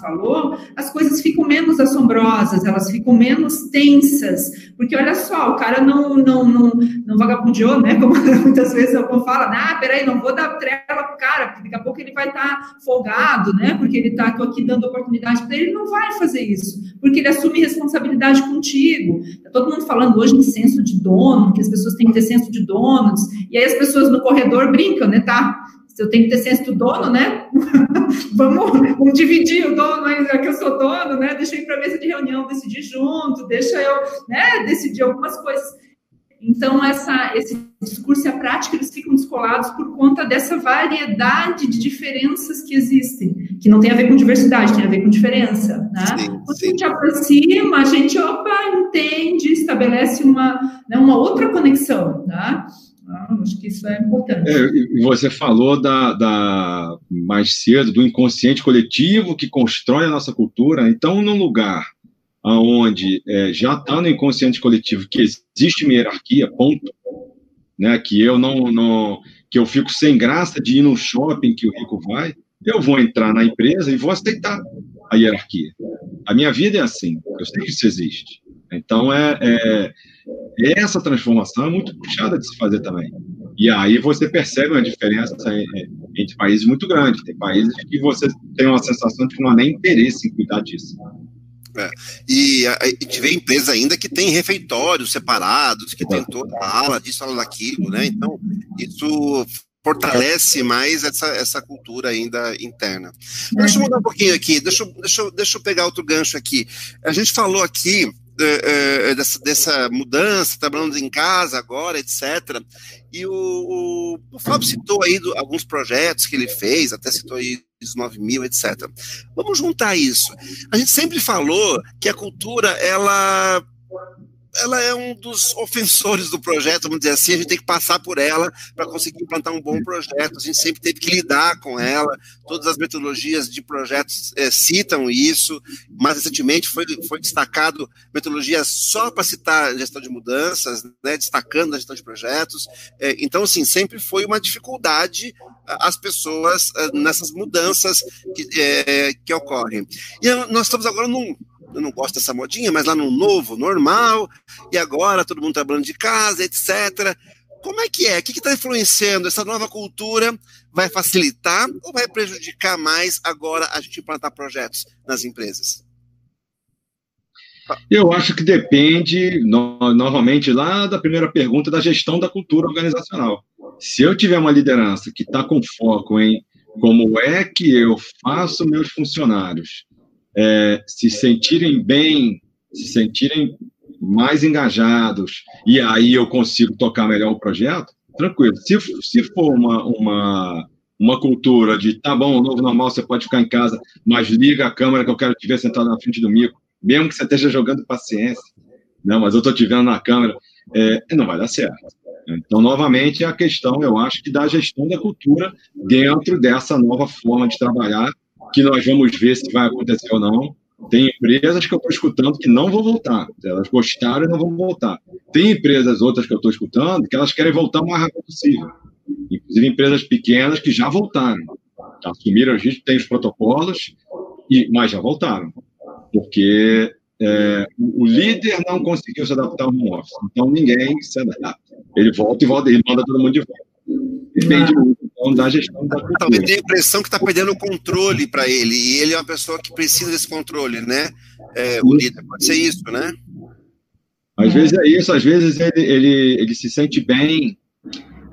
falou, as coisas ficam menos assombrosas, elas ficam menos tensas, porque olha só, o cara não não, não, não vagabundeou, né, como [laughs] muitas vezes eu falo, ah, peraí, não vou dar trela pro cara, porque daqui a pouco ele vai estar tá folgado, né, porque ele está aqui dando oportunidade para ele, ele não vai fazer isso, porque ele assume responsabilidade contigo, tá todo mundo falando hoje em senso de dono, que as pessoas têm que ter senso de donos, e aí as pessoas no corredor brincam, né, tá, se eu tenho que ter senso do dono, né? [laughs] vamos, vamos, dividir o dono, já que eu sou dono, né? Deixa eu ir para a mesa de reunião, decidir junto, deixa eu né, decidir algumas coisas. Então, essa, esse discurso e a prática, eles ficam descolados por conta dessa variedade de diferenças que existem, que não tem a ver com diversidade, tem a ver com diferença, né? Sim, Quando sim. a gente aproxima, a gente, opa, entende, estabelece uma, né, uma outra conexão, tá? Ah, acho que isso é importante. É, você falou da, da, mais cedo do inconsciente coletivo que constrói a nossa cultura. Então, num lugar onde é, já está no inconsciente coletivo que existe uma hierarquia, ponto, né, que eu não, não, que eu fico sem graça de ir no shopping que o rico vai, eu vou entrar na empresa e vou aceitar a hierarquia. A minha vida é assim, eu sei que isso existe. Então, é, é essa transformação é muito puxada de se fazer também. E aí você percebe uma diferença entre países muito grande. Tem países que você tem uma sensação de que não há nem interesse em cuidar disso. É. E a, gente vê empresas ainda que tem refeitórios separados, que tem toda a ala disso, ala daquilo, né? Então, isso fortalece mais essa, essa cultura ainda interna. Deixa eu mudar um pouquinho aqui, deixa, deixa, deixa eu pegar outro gancho aqui. A gente falou aqui é, é, dessa, dessa, mudança, trabalhando em casa agora, etc. E o, o, o Fábio citou aí do, alguns projetos que ele fez, até citou aí os 9 mil, etc. Vamos juntar isso. A gente sempre falou que a cultura, ela ela é um dos ofensores do projeto, vamos dizer assim, a gente tem que passar por ela para conseguir implantar um bom projeto, a gente sempre teve que lidar com ela, todas as metodologias de projetos é, citam isso, mais recentemente foi, foi destacado metodologia só para citar gestão de mudanças, né, destacando a gestão de projetos, é, então, assim, sempre foi uma dificuldade as pessoas nessas mudanças que, é, que ocorrem. E nós estamos agora num eu não gosto dessa modinha, mas lá no novo, normal, e agora todo mundo trabalhando de casa, etc. Como é que é? O que está influenciando? Essa nova cultura vai facilitar ou vai prejudicar mais agora a gente implantar projetos nas empresas? Eu acho que depende, no, novamente, lá da primeira pergunta da gestão da cultura organizacional. Se eu tiver uma liderança que está com foco em como é que eu faço meus funcionários é, se sentirem bem se sentirem mais engajados e aí eu consigo tocar melhor o projeto, tranquilo. Se, se for uma, uma, uma cultura de tá bom, novo normal, você pode ficar em casa, mas liga a câmera que eu quero te ver sentado na frente do mico, mesmo que você esteja jogando paciência, não, mas eu estou te vendo na câmera, é, não vai dar certo. Então, novamente, é a questão, eu acho, que da gestão da cultura dentro dessa nova forma de trabalhar, que nós vamos ver se vai acontecer ou não. Tem empresas que eu estou escutando que não vão voltar. Elas gostaram e não vão voltar. Tem empresas outras que eu estou escutando que elas querem voltar o mais rápido possível. Inclusive empresas pequenas que já voltaram. Assumiram, a gente tem os protocolos, e, mas já voltaram. Porque é, o líder não conseguiu se adaptar ao home office. Então ninguém se adapta. Ele volta e volta, ele manda todo mundo de volta. Depende ah. muito então, da gestão da cultura. Talvez a impressão que está perdendo o controle para ele, e ele é uma pessoa que precisa desse controle, né? É, o líder, pode ser isso, né? Às vezes é isso, às vezes ele, ele, ele se sente bem.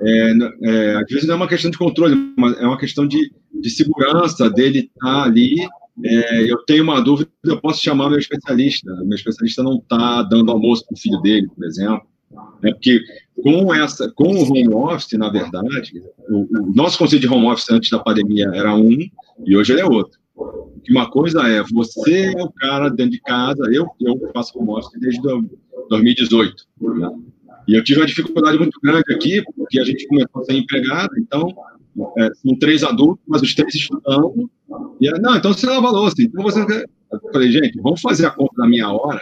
É, é, às vezes não é uma questão de controle, mas é uma questão de, de segurança dele estar tá ali. É, eu tenho uma dúvida, eu posso chamar meu especialista. Meu especialista não está dando almoço para o filho dele, por exemplo. É porque com essa, com o home office, na verdade, o, o, nosso conceito de home office antes da pandemia era um e hoje ele é outro. Uma coisa é você é o cara dentro de casa, eu, eu faço home office desde 2018. Né? E eu tive uma dificuldade muito grande aqui, porque a gente começou a ser empregado, então é, são três adultos, mas os três estudando. E não, então você lava a louça. Então você. Eu falei, gente, vamos fazer a conta da minha hora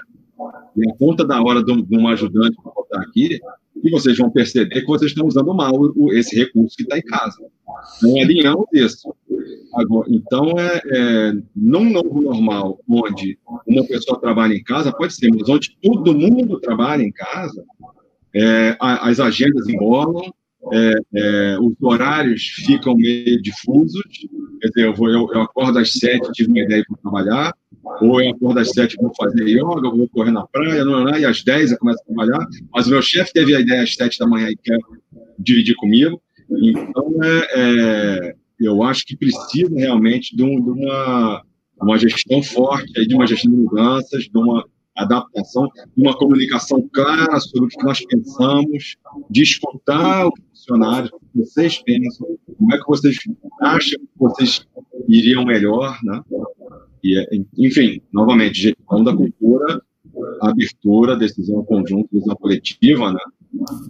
e a conta da hora de um ajudante para botar aqui, e vocês vão perceber que vocês estão usando mal esse recurso que está em casa. Então, alinhamos isso. Agora, então, é, é, num novo normal, onde uma pessoa trabalha em casa, pode ser, mas onde todo mundo trabalha em casa, é, as agendas embolam, é, é, os horários ficam meio difusos. Quer dizer, eu, vou, eu, eu acordo às sete, tive uma ideia para trabalhar, ou eu acordo às sete, vou fazer yoga, vou correr na praia, não, não, e às dez eu começo a trabalhar. Mas o meu chefe teve a ideia às sete da manhã e quer dividir comigo. Então, é, é eu acho que precisa realmente de, um, de uma, uma gestão forte, de uma gestão de mudanças, de uma adaptação, de uma comunicação clara sobre o que nós pensamos, de escutar os funcionários, o que vocês pensam, como é que vocês acham que vocês iriam melhor, né? E, é, enfim, novamente, gestão da cultura, abertura, decisão conjunta, decisão coletiva, né?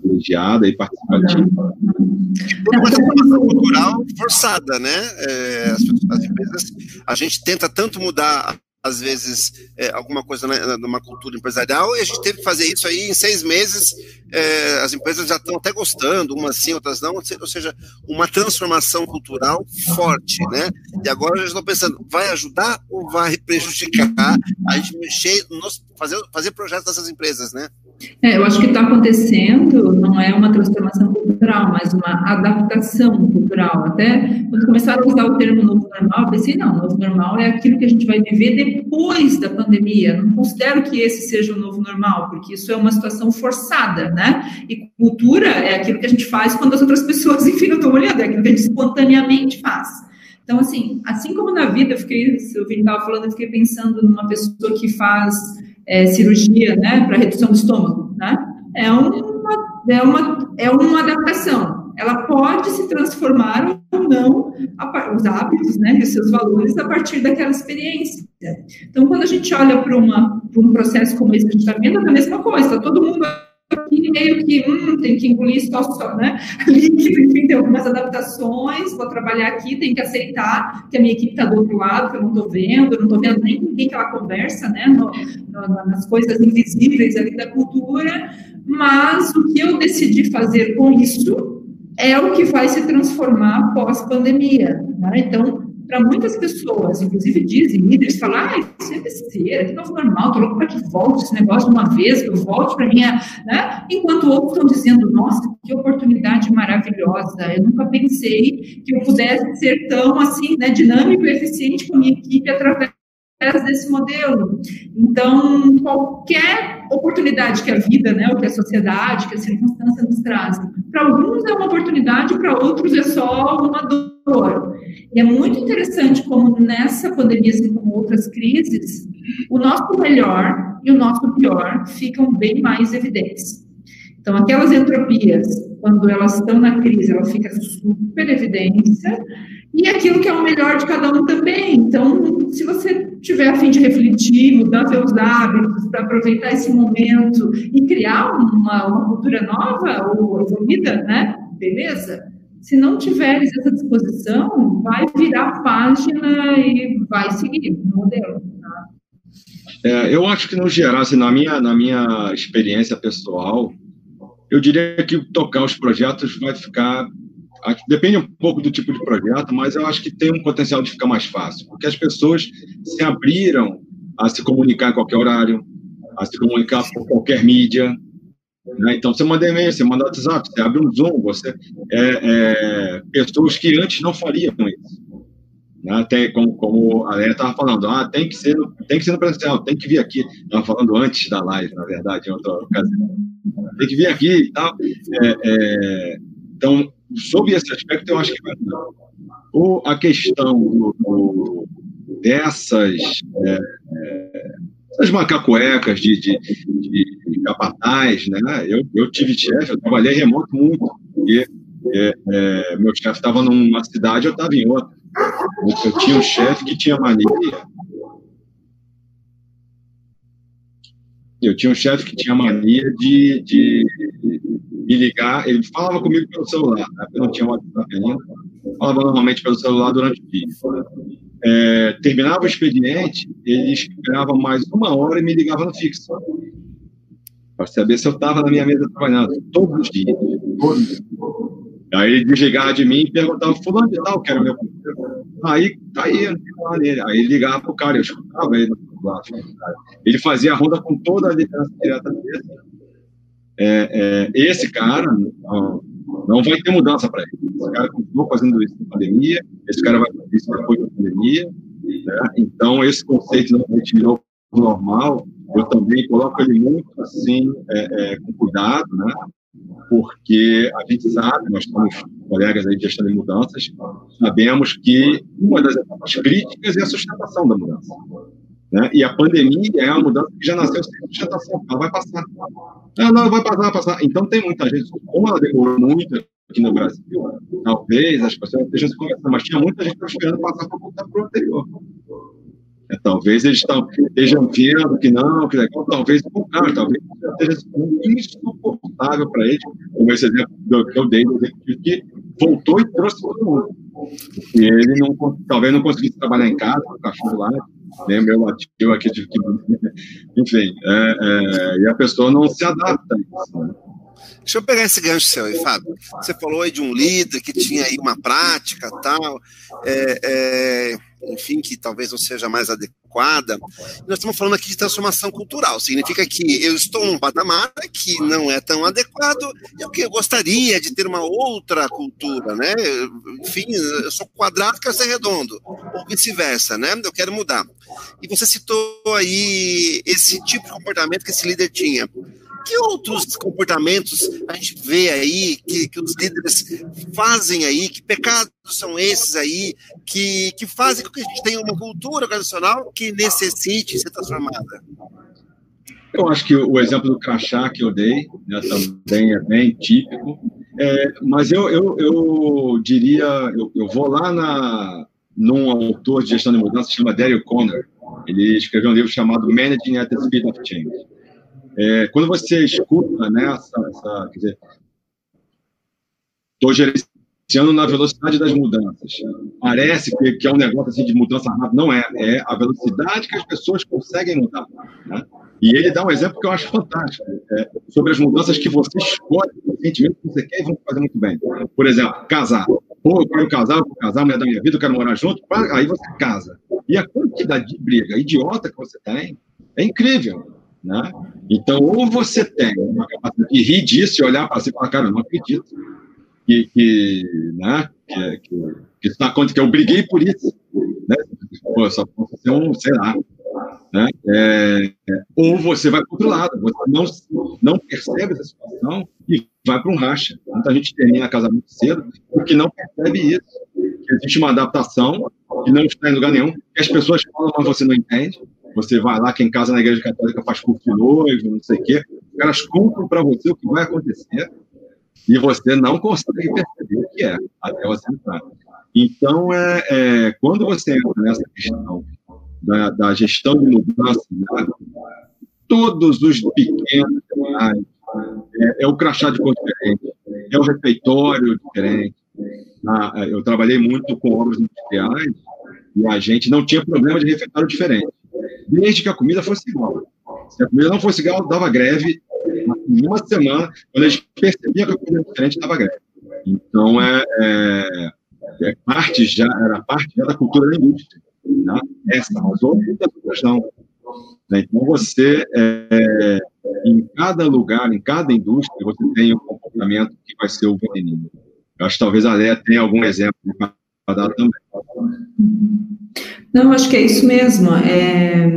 colegiada e participativa. Uma situação cultural forçada, né? É, as, as, empresas, a gente tenta tanto mudar às vezes, é, alguma coisa na, numa cultura empresarial, e a gente teve que fazer isso aí em seis meses. É, as empresas já estão até gostando, umas sim, outras não, ou seja, uma transformação cultural forte, né? E agora já estou pensando, vai ajudar ou vai prejudicar a gente mexer, nos, fazer, fazer projetos dessas empresas, né? É, eu acho que está acontecendo não é uma transformação cultural, mas uma adaptação cultural. Até quando começaram a usar o termo novo normal, eu pensei, não, novo normal é aquilo que a gente vai viver depois da pandemia. Não considero que esse seja o novo normal, porque isso é uma situação forçada, né? E cultura é aquilo que a gente faz quando as outras pessoas, [laughs] enfim, não estão olhando, é aquilo que a gente espontaneamente faz. Então, assim, assim como na vida, eu fiquei, o Vini falando, eu fiquei pensando numa pessoa que faz é, cirurgia, né, para redução do estômago, né? É uma, é, uma, é uma adaptação. Ela pode se transformar ou não a, os hábitos, né, os seus valores a partir daquela experiência. Então, quando a gente olha para um processo como esse que a gente está vendo, é a mesma coisa. Tá todo mundo aqui meio que hum, tem que engolir só, só né? [laughs] Líquido, enfim, tem algumas adaptações, vou trabalhar aqui, tem que aceitar que a minha equipe está do outro lado, que eu não estou vendo, não estou vendo nem com quem que ela conversa, né? No, no, nas coisas invisíveis ali da cultura, mas o que eu decidi fazer com isso é o que vai se transformar pós-pandemia. Né? Então, para muitas pessoas, inclusive dizem, líderes, falam, ah, isso é besteira, que novo normal, estou louco para que volte esse negócio de uma vez, que eu volte para minha. Né? Enquanto outros estão dizendo, nossa, que oportunidade maravilhosa, eu nunca pensei que eu pudesse ser tão assim, né, dinâmico e eficiente com a minha equipe através desse modelo. Então, qualquer oportunidade que a vida, né, ou que a sociedade, que a circunstância nos traz, para alguns é uma oportunidade, para outros é só uma dor. E é muito interessante como nessa pandemia, assim como outras crises, o nosso melhor e o nosso pior ficam bem mais evidentes. Então, aquelas entropias, quando elas estão na crise, ela fica super evidência, e aquilo que é o melhor de cada um também. Então, se você tiver a fim de refletir, mudar seus hábitos, para aproveitar esse momento e criar uma, uma cultura nova ou evoluída, né? Beleza? Se não tiveres essa disposição, vai virar página e vai seguir o modelo. Tá? É, eu acho que, no geral, assim, na, minha, na minha experiência pessoal, eu diria que tocar os projetos vai ficar. Depende um pouco do tipo de projeto, mas eu acho que tem um potencial de ficar mais fácil, porque as pessoas se abriram a se comunicar em qualquer horário, a se comunicar por qualquer mídia. Né? Então, você manda e-mail, você manda WhatsApp, você abre um Zoom, você. É, é, pessoas que antes não fariam isso. Né? Tem, como, como a Léa estava falando, ah, tem que, ser tem que ser no presencial, tem que vir aqui. Estava falando antes da live, na verdade, em outra ocasião tem que vir aqui e tal. É, é, então, sob esse aspecto, eu acho que vai Ou a questão do, do, dessas é, é, essas macacuecas de, de, de, de capataz, né? Eu, eu tive chefe, eu trabalhei remoto muito, porque é, é, meu chefe estava numa cidade, eu estava em outra. Eu, eu tinha um chefe que tinha mania Eu tinha um chefe que tinha mania de, de me ligar, ele falava comigo pelo celular, né? eu não tinha WhatsApp ainda, falava normalmente pelo celular durante o dia. É, terminava o expediente, ele esperava mais uma hora e me ligava no fixo. Para saber se eu estava na minha mesa trabalhando, todos os dias. Todos. Aí ele desligava de mim e perguntava, fulano de tal, que era meu. Aí, tá aí, nele. Aí ele ligava pro cara, eu escutava ele celular. Ele fazia a ronda com toda a liderança direta dele. É, é, esse cara não, não vai ter mudança para ele. Esse cara continuou fazendo isso na pandemia, esse cara vai fazer isso depois da pandemia. Né? Então, esse conceito normalmente virou normal. Eu também coloco ele muito assim, é, é, com cuidado, né? porque a gente sabe, nós somos colegas aí de gestão de mudanças, sabemos que uma das etapas críticas é a sustentação da mudança. Né? E a pandemia é uma mudança que já nasceu sem sustentação, ela vai passar. Ela não vai passar, vai passar. Então tem muita gente, como ela demorou muito aqui no Brasil, talvez as pessoas estejam se conversando, mas tinha muita gente esperando passar para voltar para o anterior. É, talvez eles estejam vendo que não, que legal, talvez o contrário, talvez sendo insuportável para eles, como esse exemplo que eu dei, que voltou e trouxe todo mundo. E ele não, talvez não conseguisse trabalhar em casa, o cachorro lá, nem meu latido aqui, de, enfim, é, é, e a pessoa não se adapta a isso. Deixa eu pegar esse gancho seu aí, Fábio. Você falou aí de um líder que tinha aí uma prática tal, é, é, enfim, que talvez não seja mais adequada. Nós estamos falando aqui de transformação cultural. Significa que eu estou num patamar que não é tão adequado e que eu gostaria de ter uma outra cultura, né? Enfim, eu sou quadrado, quero ser redondo, ou vice-versa, né? Eu quero mudar. E você citou aí esse tipo de comportamento que esse líder tinha que outros comportamentos a gente vê aí que, que os líderes fazem aí? Que pecados são esses aí que, que fazem com que a gente tenha uma cultura organizacional que necessite ser transformada? Eu acho que o exemplo do crachá que eu dei né, também é bem típico, é, mas eu, eu, eu diria, eu, eu vou lá na, num autor de gestão de mudança, chama Daryl Conner, ele escreveu um livro chamado Managing at the Speed of Change. É, quando você escuta né, essa, quer dizer, estou gerenciando na velocidade das mudanças. Parece que, que, é um negócio assim de mudança rápida. Não é. É a velocidade que as pessoas conseguem mudar. Né? E ele dá um exemplo que eu acho fantástico é, sobre as mudanças que você escolhe recentemente que você quer e vão fazer muito bem. Por exemplo, casar. Pô, eu quero casar, eu vou casar, mulher da minha vida, eu quero morar junto. Aí você casa. E a quantidade de briga idiota que você tem é incrível. Né? Então, ou você tem uma capacidade de rir disso e olhar para si e falar, cara, eu não acredito que, que, né, que, que, que está conta que eu briguei por isso. Né? Pô, só ser um, sei lá. Né? É, é, ou você vai para outro lado, você não, não percebe essa situação e vai para um racha. Muita gente termina casamento cedo porque não percebe isso. existe uma adaptação que não está em lugar nenhum, que as pessoas falam, mas você não entende. Você vai lá, quem casa na igreja católica faz curso de noivo, não sei o quê. Os caras contam para você o que vai acontecer e você não consegue perceber o que é, até você entrar. Então, é, é quando você entra nessa questão da, da gestão de mudança, né, todos os pequenos detalhes, é, é, o crachá de cor diferente, é o refeitório diferente. Ah, eu trabalhei muito com obras industriais e a gente não tinha problema de refeitório diferente, desde que a comida fosse igual. Se a comida não fosse igual, dava greve. Em uma semana, quando a gente percebia que a comida era diferente, dava greve. Então, é, é, é parte já, era parte já da cultura da indústria. Né? Essa, mas outras não. Né? Então, você, é, em cada lugar, em cada indústria, você tem um comportamento que vai ser o veneninho. Eu acho que talvez a Léa tenha algum exemplo para dar também. Não, acho que é isso mesmo. É,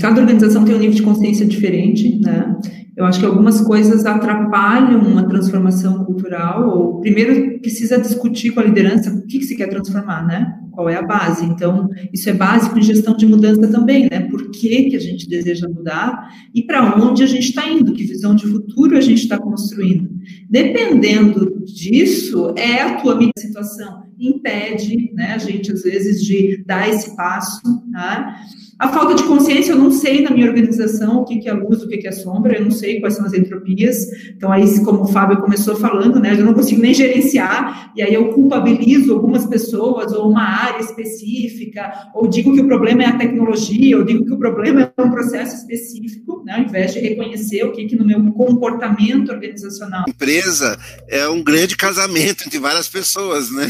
cada organização tem um nível de consciência diferente, né? Eu acho que algumas coisas atrapalham uma transformação cultural, ou primeiro precisa discutir com a liderança o que, que se quer transformar, né? Qual é a base? Então, isso é básico em gestão de mudança também, né? Por que, que a gente deseja mudar e para onde a gente está indo, que visão de futuro a gente está construindo. Dependendo disso, é a tua situação impede, né, a gente às vezes de dar esse passo, tá? A falta de consciência, eu não sei na minha organização o que, é luz, o que, é sombra, eu não sei quais são as entropias. Então, aí, como o Fábio começou falando, né, eu não consigo nem gerenciar, e aí eu culpabilizo algumas pessoas ou uma área específica, ou digo que o problema é a tecnologia, ou digo que o problema é um processo específico, né, ao invés de reconhecer o que, que no meu comportamento organizacional. Empresa é um grande casamento entre várias pessoas, né,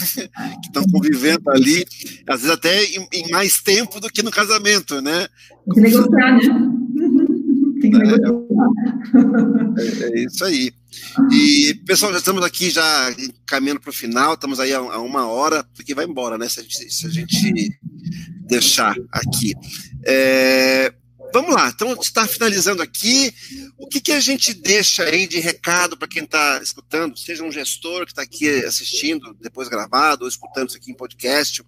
que estão convivendo ali, às vezes até em, em mais tempo do que no casamento né? Tem que negociar, né? Tem que negociar. É, é, isso aí. E, pessoal, já estamos aqui já caminhando para o final, estamos aí a, uma hora, porque vai embora, né? Se a gente, se a gente deixar aqui. É, Vamos lá, então está finalizando aqui. O que, que a gente deixa aí de recado para quem está escutando, seja um gestor que está aqui assistindo, depois gravado, ou escutando isso aqui em podcast,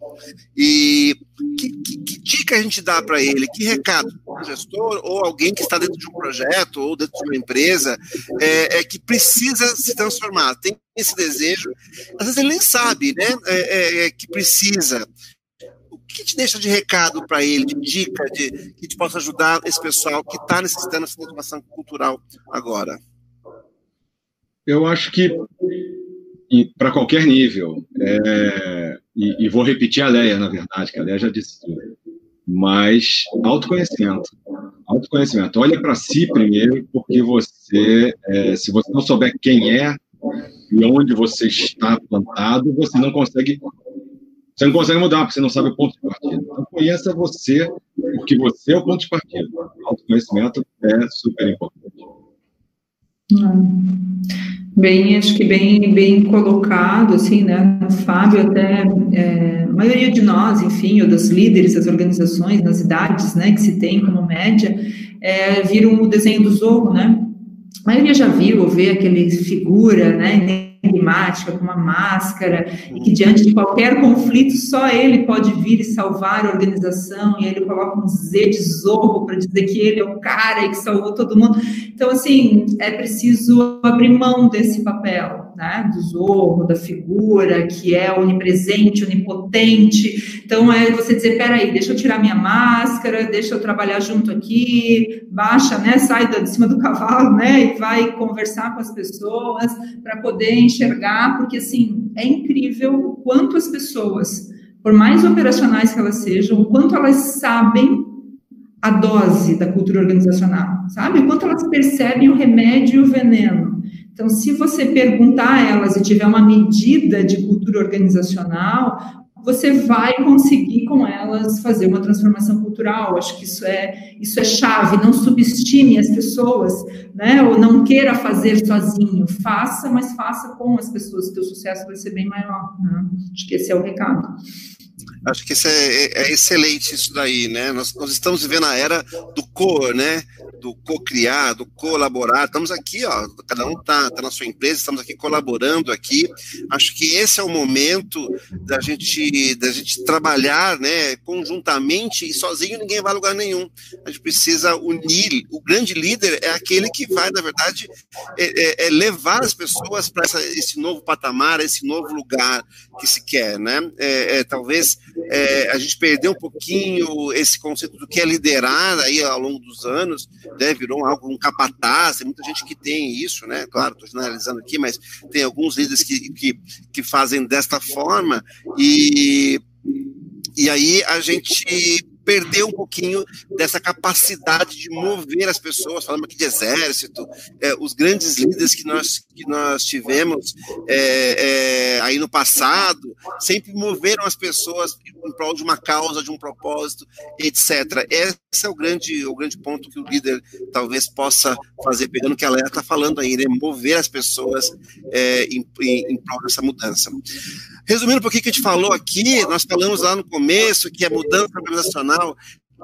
e que, que, que dica a gente dá para ele? Que recado? Um gestor ou alguém que está dentro de um projeto ou dentro de uma empresa é, é que precisa se transformar, tem esse desejo, às vezes ele nem sabe, né? É, é, é que precisa que te deixa de recado para ele, de dica, de, que te possa ajudar esse pessoal que está necessitando dessa transformação cultural agora? Eu acho que para qualquer nível, é, e, e, vou repetir a Leia, na verdade, que a Leia já disse tudo, mas autoconhecimento. Autoconhecimento. Olha para si primeiro, porque você, é, se você não souber quem é e onde você está plantado, você não consegue você não consegue mudar, porque você não sabe o ponto de partida. Então, conheça você, porque você é o ponto de partida. O autoconhecimento é super importante. Hum. Bem, acho que bem, bem colocado, assim, né? Fábio, até é, a maioria de nós, enfim, ou dos líderes das organizações, nas idades, né, que se tem como média, é, viram o desenho do Zorro, né? A maioria já viu ou vê aquele figura, né? Enigmática, com uma máscara, e que diante de qualquer conflito só ele pode vir e salvar a organização, e ele coloca um Z de zorro para dizer que ele é o cara e que salvou todo mundo. Então, assim, é preciso abrir mão desse papel, né, do zorro, da figura que é onipresente, onipotente. Então, é você dizer, peraí, deixa eu tirar minha máscara, deixa eu trabalhar junto aqui, baixa, né, sai de cima do [laughs] cavalo, né, e vai conversar com as pessoas para poder enxergar, porque assim, é incrível o quanto as pessoas, por mais operacionais que elas sejam, o quanto elas sabem a dose da cultura organizacional, sabe? O quanto elas percebem o remédio e o veneno. Então, se você perguntar a elas e tiver uma medida de cultura organizacional, você vai conseguir com elas fazer uma transformação cultural. Acho que isso é isso é chave. Não subestime as pessoas, né? Ou não queira fazer sozinho. Faça, mas faça com as pessoas. O sucesso vai ser bem maior. Né? Acho que esse é o recado. Acho que isso é, é, é excelente isso daí, né? Nós, nós, estamos vivendo a era do co, né? Do co-criar, do colaborar. Estamos aqui, ó, cada um está tá na sua empresa, estamos aqui colaborando aqui. Acho que esse é o momento da gente, da gente trabalhar, né? Conjuntamente e sozinho ninguém vai a lugar nenhum. A gente precisa unir. O grande líder é aquele que vai, na verdade, é, é, é levar as pessoas para esse novo patamar, esse novo lugar que se quer, né? É, é, talvez é, a gente perdeu um pouquinho esse conceito do que é liderar aí ao longo dos anos, né? Virou algo um capataz, tem muita gente que tem isso, né? Claro, estou generalizando aqui, mas tem alguns líderes que, que, que fazem desta forma e e aí a gente perdeu um pouquinho dessa capacidade de mover as pessoas, falando aqui de exército, é, os grandes líderes que nós, que nós tivemos é, é, aí no passado, sempre moveram as pessoas em prol de uma causa, de um propósito, etc. Esse é o grande, o grande ponto que o líder talvez possa fazer, pegando o que a Léa está falando aí, né? mover as pessoas é, em, em, em prol dessa mudança. Resumindo um pouquinho o que a gente falou aqui, nós falamos lá no começo que a mudança organizacional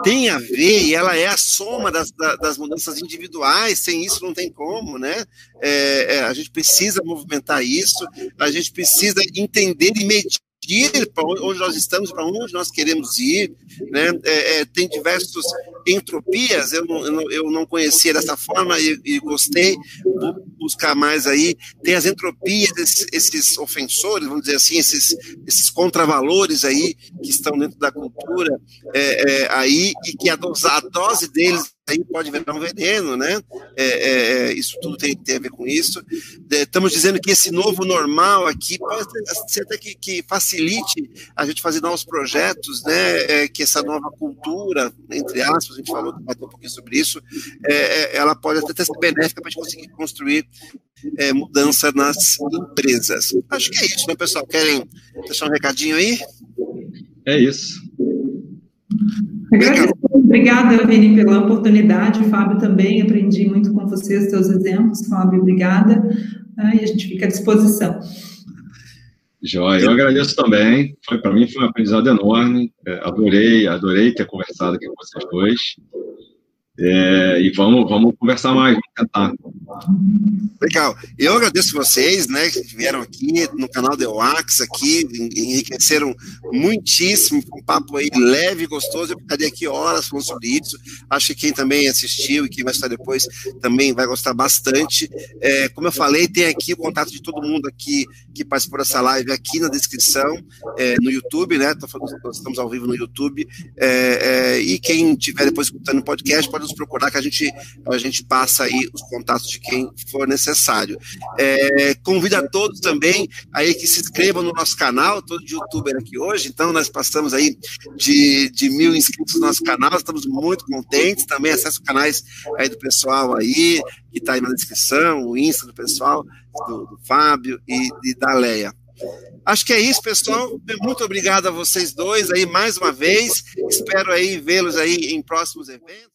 tem a ver e ela é a soma das, das mudanças individuais, sem isso não tem como, né? É, é, a gente precisa movimentar isso, a gente precisa entender e medir ir para onde nós estamos, para onde nós queremos ir, né? É, é, tem diversos entropias, eu não, eu não, eu não conhecia dessa forma e, e, gostei, vou buscar mais aí. Tem as entropias, esses, esses, ofensores, vamos dizer assim, esses, esses contravalores aí que estão dentro da cultura é, é aí e que a dose, a dose deles aí pode virar um veneno, né? É, é, é, isso tudo tem, tem, a ver com isso. É, estamos dizendo que esse novo normal aqui pode ser até que, que facilite a gente fazer novos projetos, né? É, que essa nova cultura, entre aspas, a gente falou, um pouquinho sobre isso, é, ela pode até ser benéfica para a gente conseguir construir mudança nas empresas. Acho que é isso, né, pessoal? Querem deixar um recadinho aí? É isso. Legal. Obrigada, Vini, pela oportunidade. Fábio também, aprendi muito com você, os seus exemplos. Fábio, obrigada. Ah, e a gente fica à disposição. Joia, eu agradeço também. Foi para mim foi um aprendizado enorme. É, adorei, adorei ter conversado aqui com vocês dois. É, e vamos, vamos conversar mais, vamos tentar. Legal. Eu agradeço vocês, né, que vieram aqui no canal The Wax, aqui, enriqueceram muitíssimo, um papo aí leve gostoso. Eu ficaria aqui horas falando sobre isso. Acho que quem também assistiu e quem vai estar depois também vai gostar bastante. É, como eu falei, tem aqui o contato de todo mundo aqui que participou dessa live aqui na descrição, é, no YouTube, né? Estamos ao vivo no YouTube. É, é, e quem estiver depois escutando o podcast pode nos procurar que a gente, a gente passa aí os contatos de quem for necessário. É, convido a todos também aí que se inscrevam no nosso canal, todo de youtuber aqui hoje, então nós passamos aí de, de mil inscritos no nosso canal, estamos muito contentes, também acesso canais aí do pessoal aí, que está aí na descrição, o Insta do pessoal, do, do Fábio e, e da Leia. Acho que é isso, pessoal. Muito obrigado a vocês dois aí mais uma vez. Espero aí vê-los aí em próximos eventos.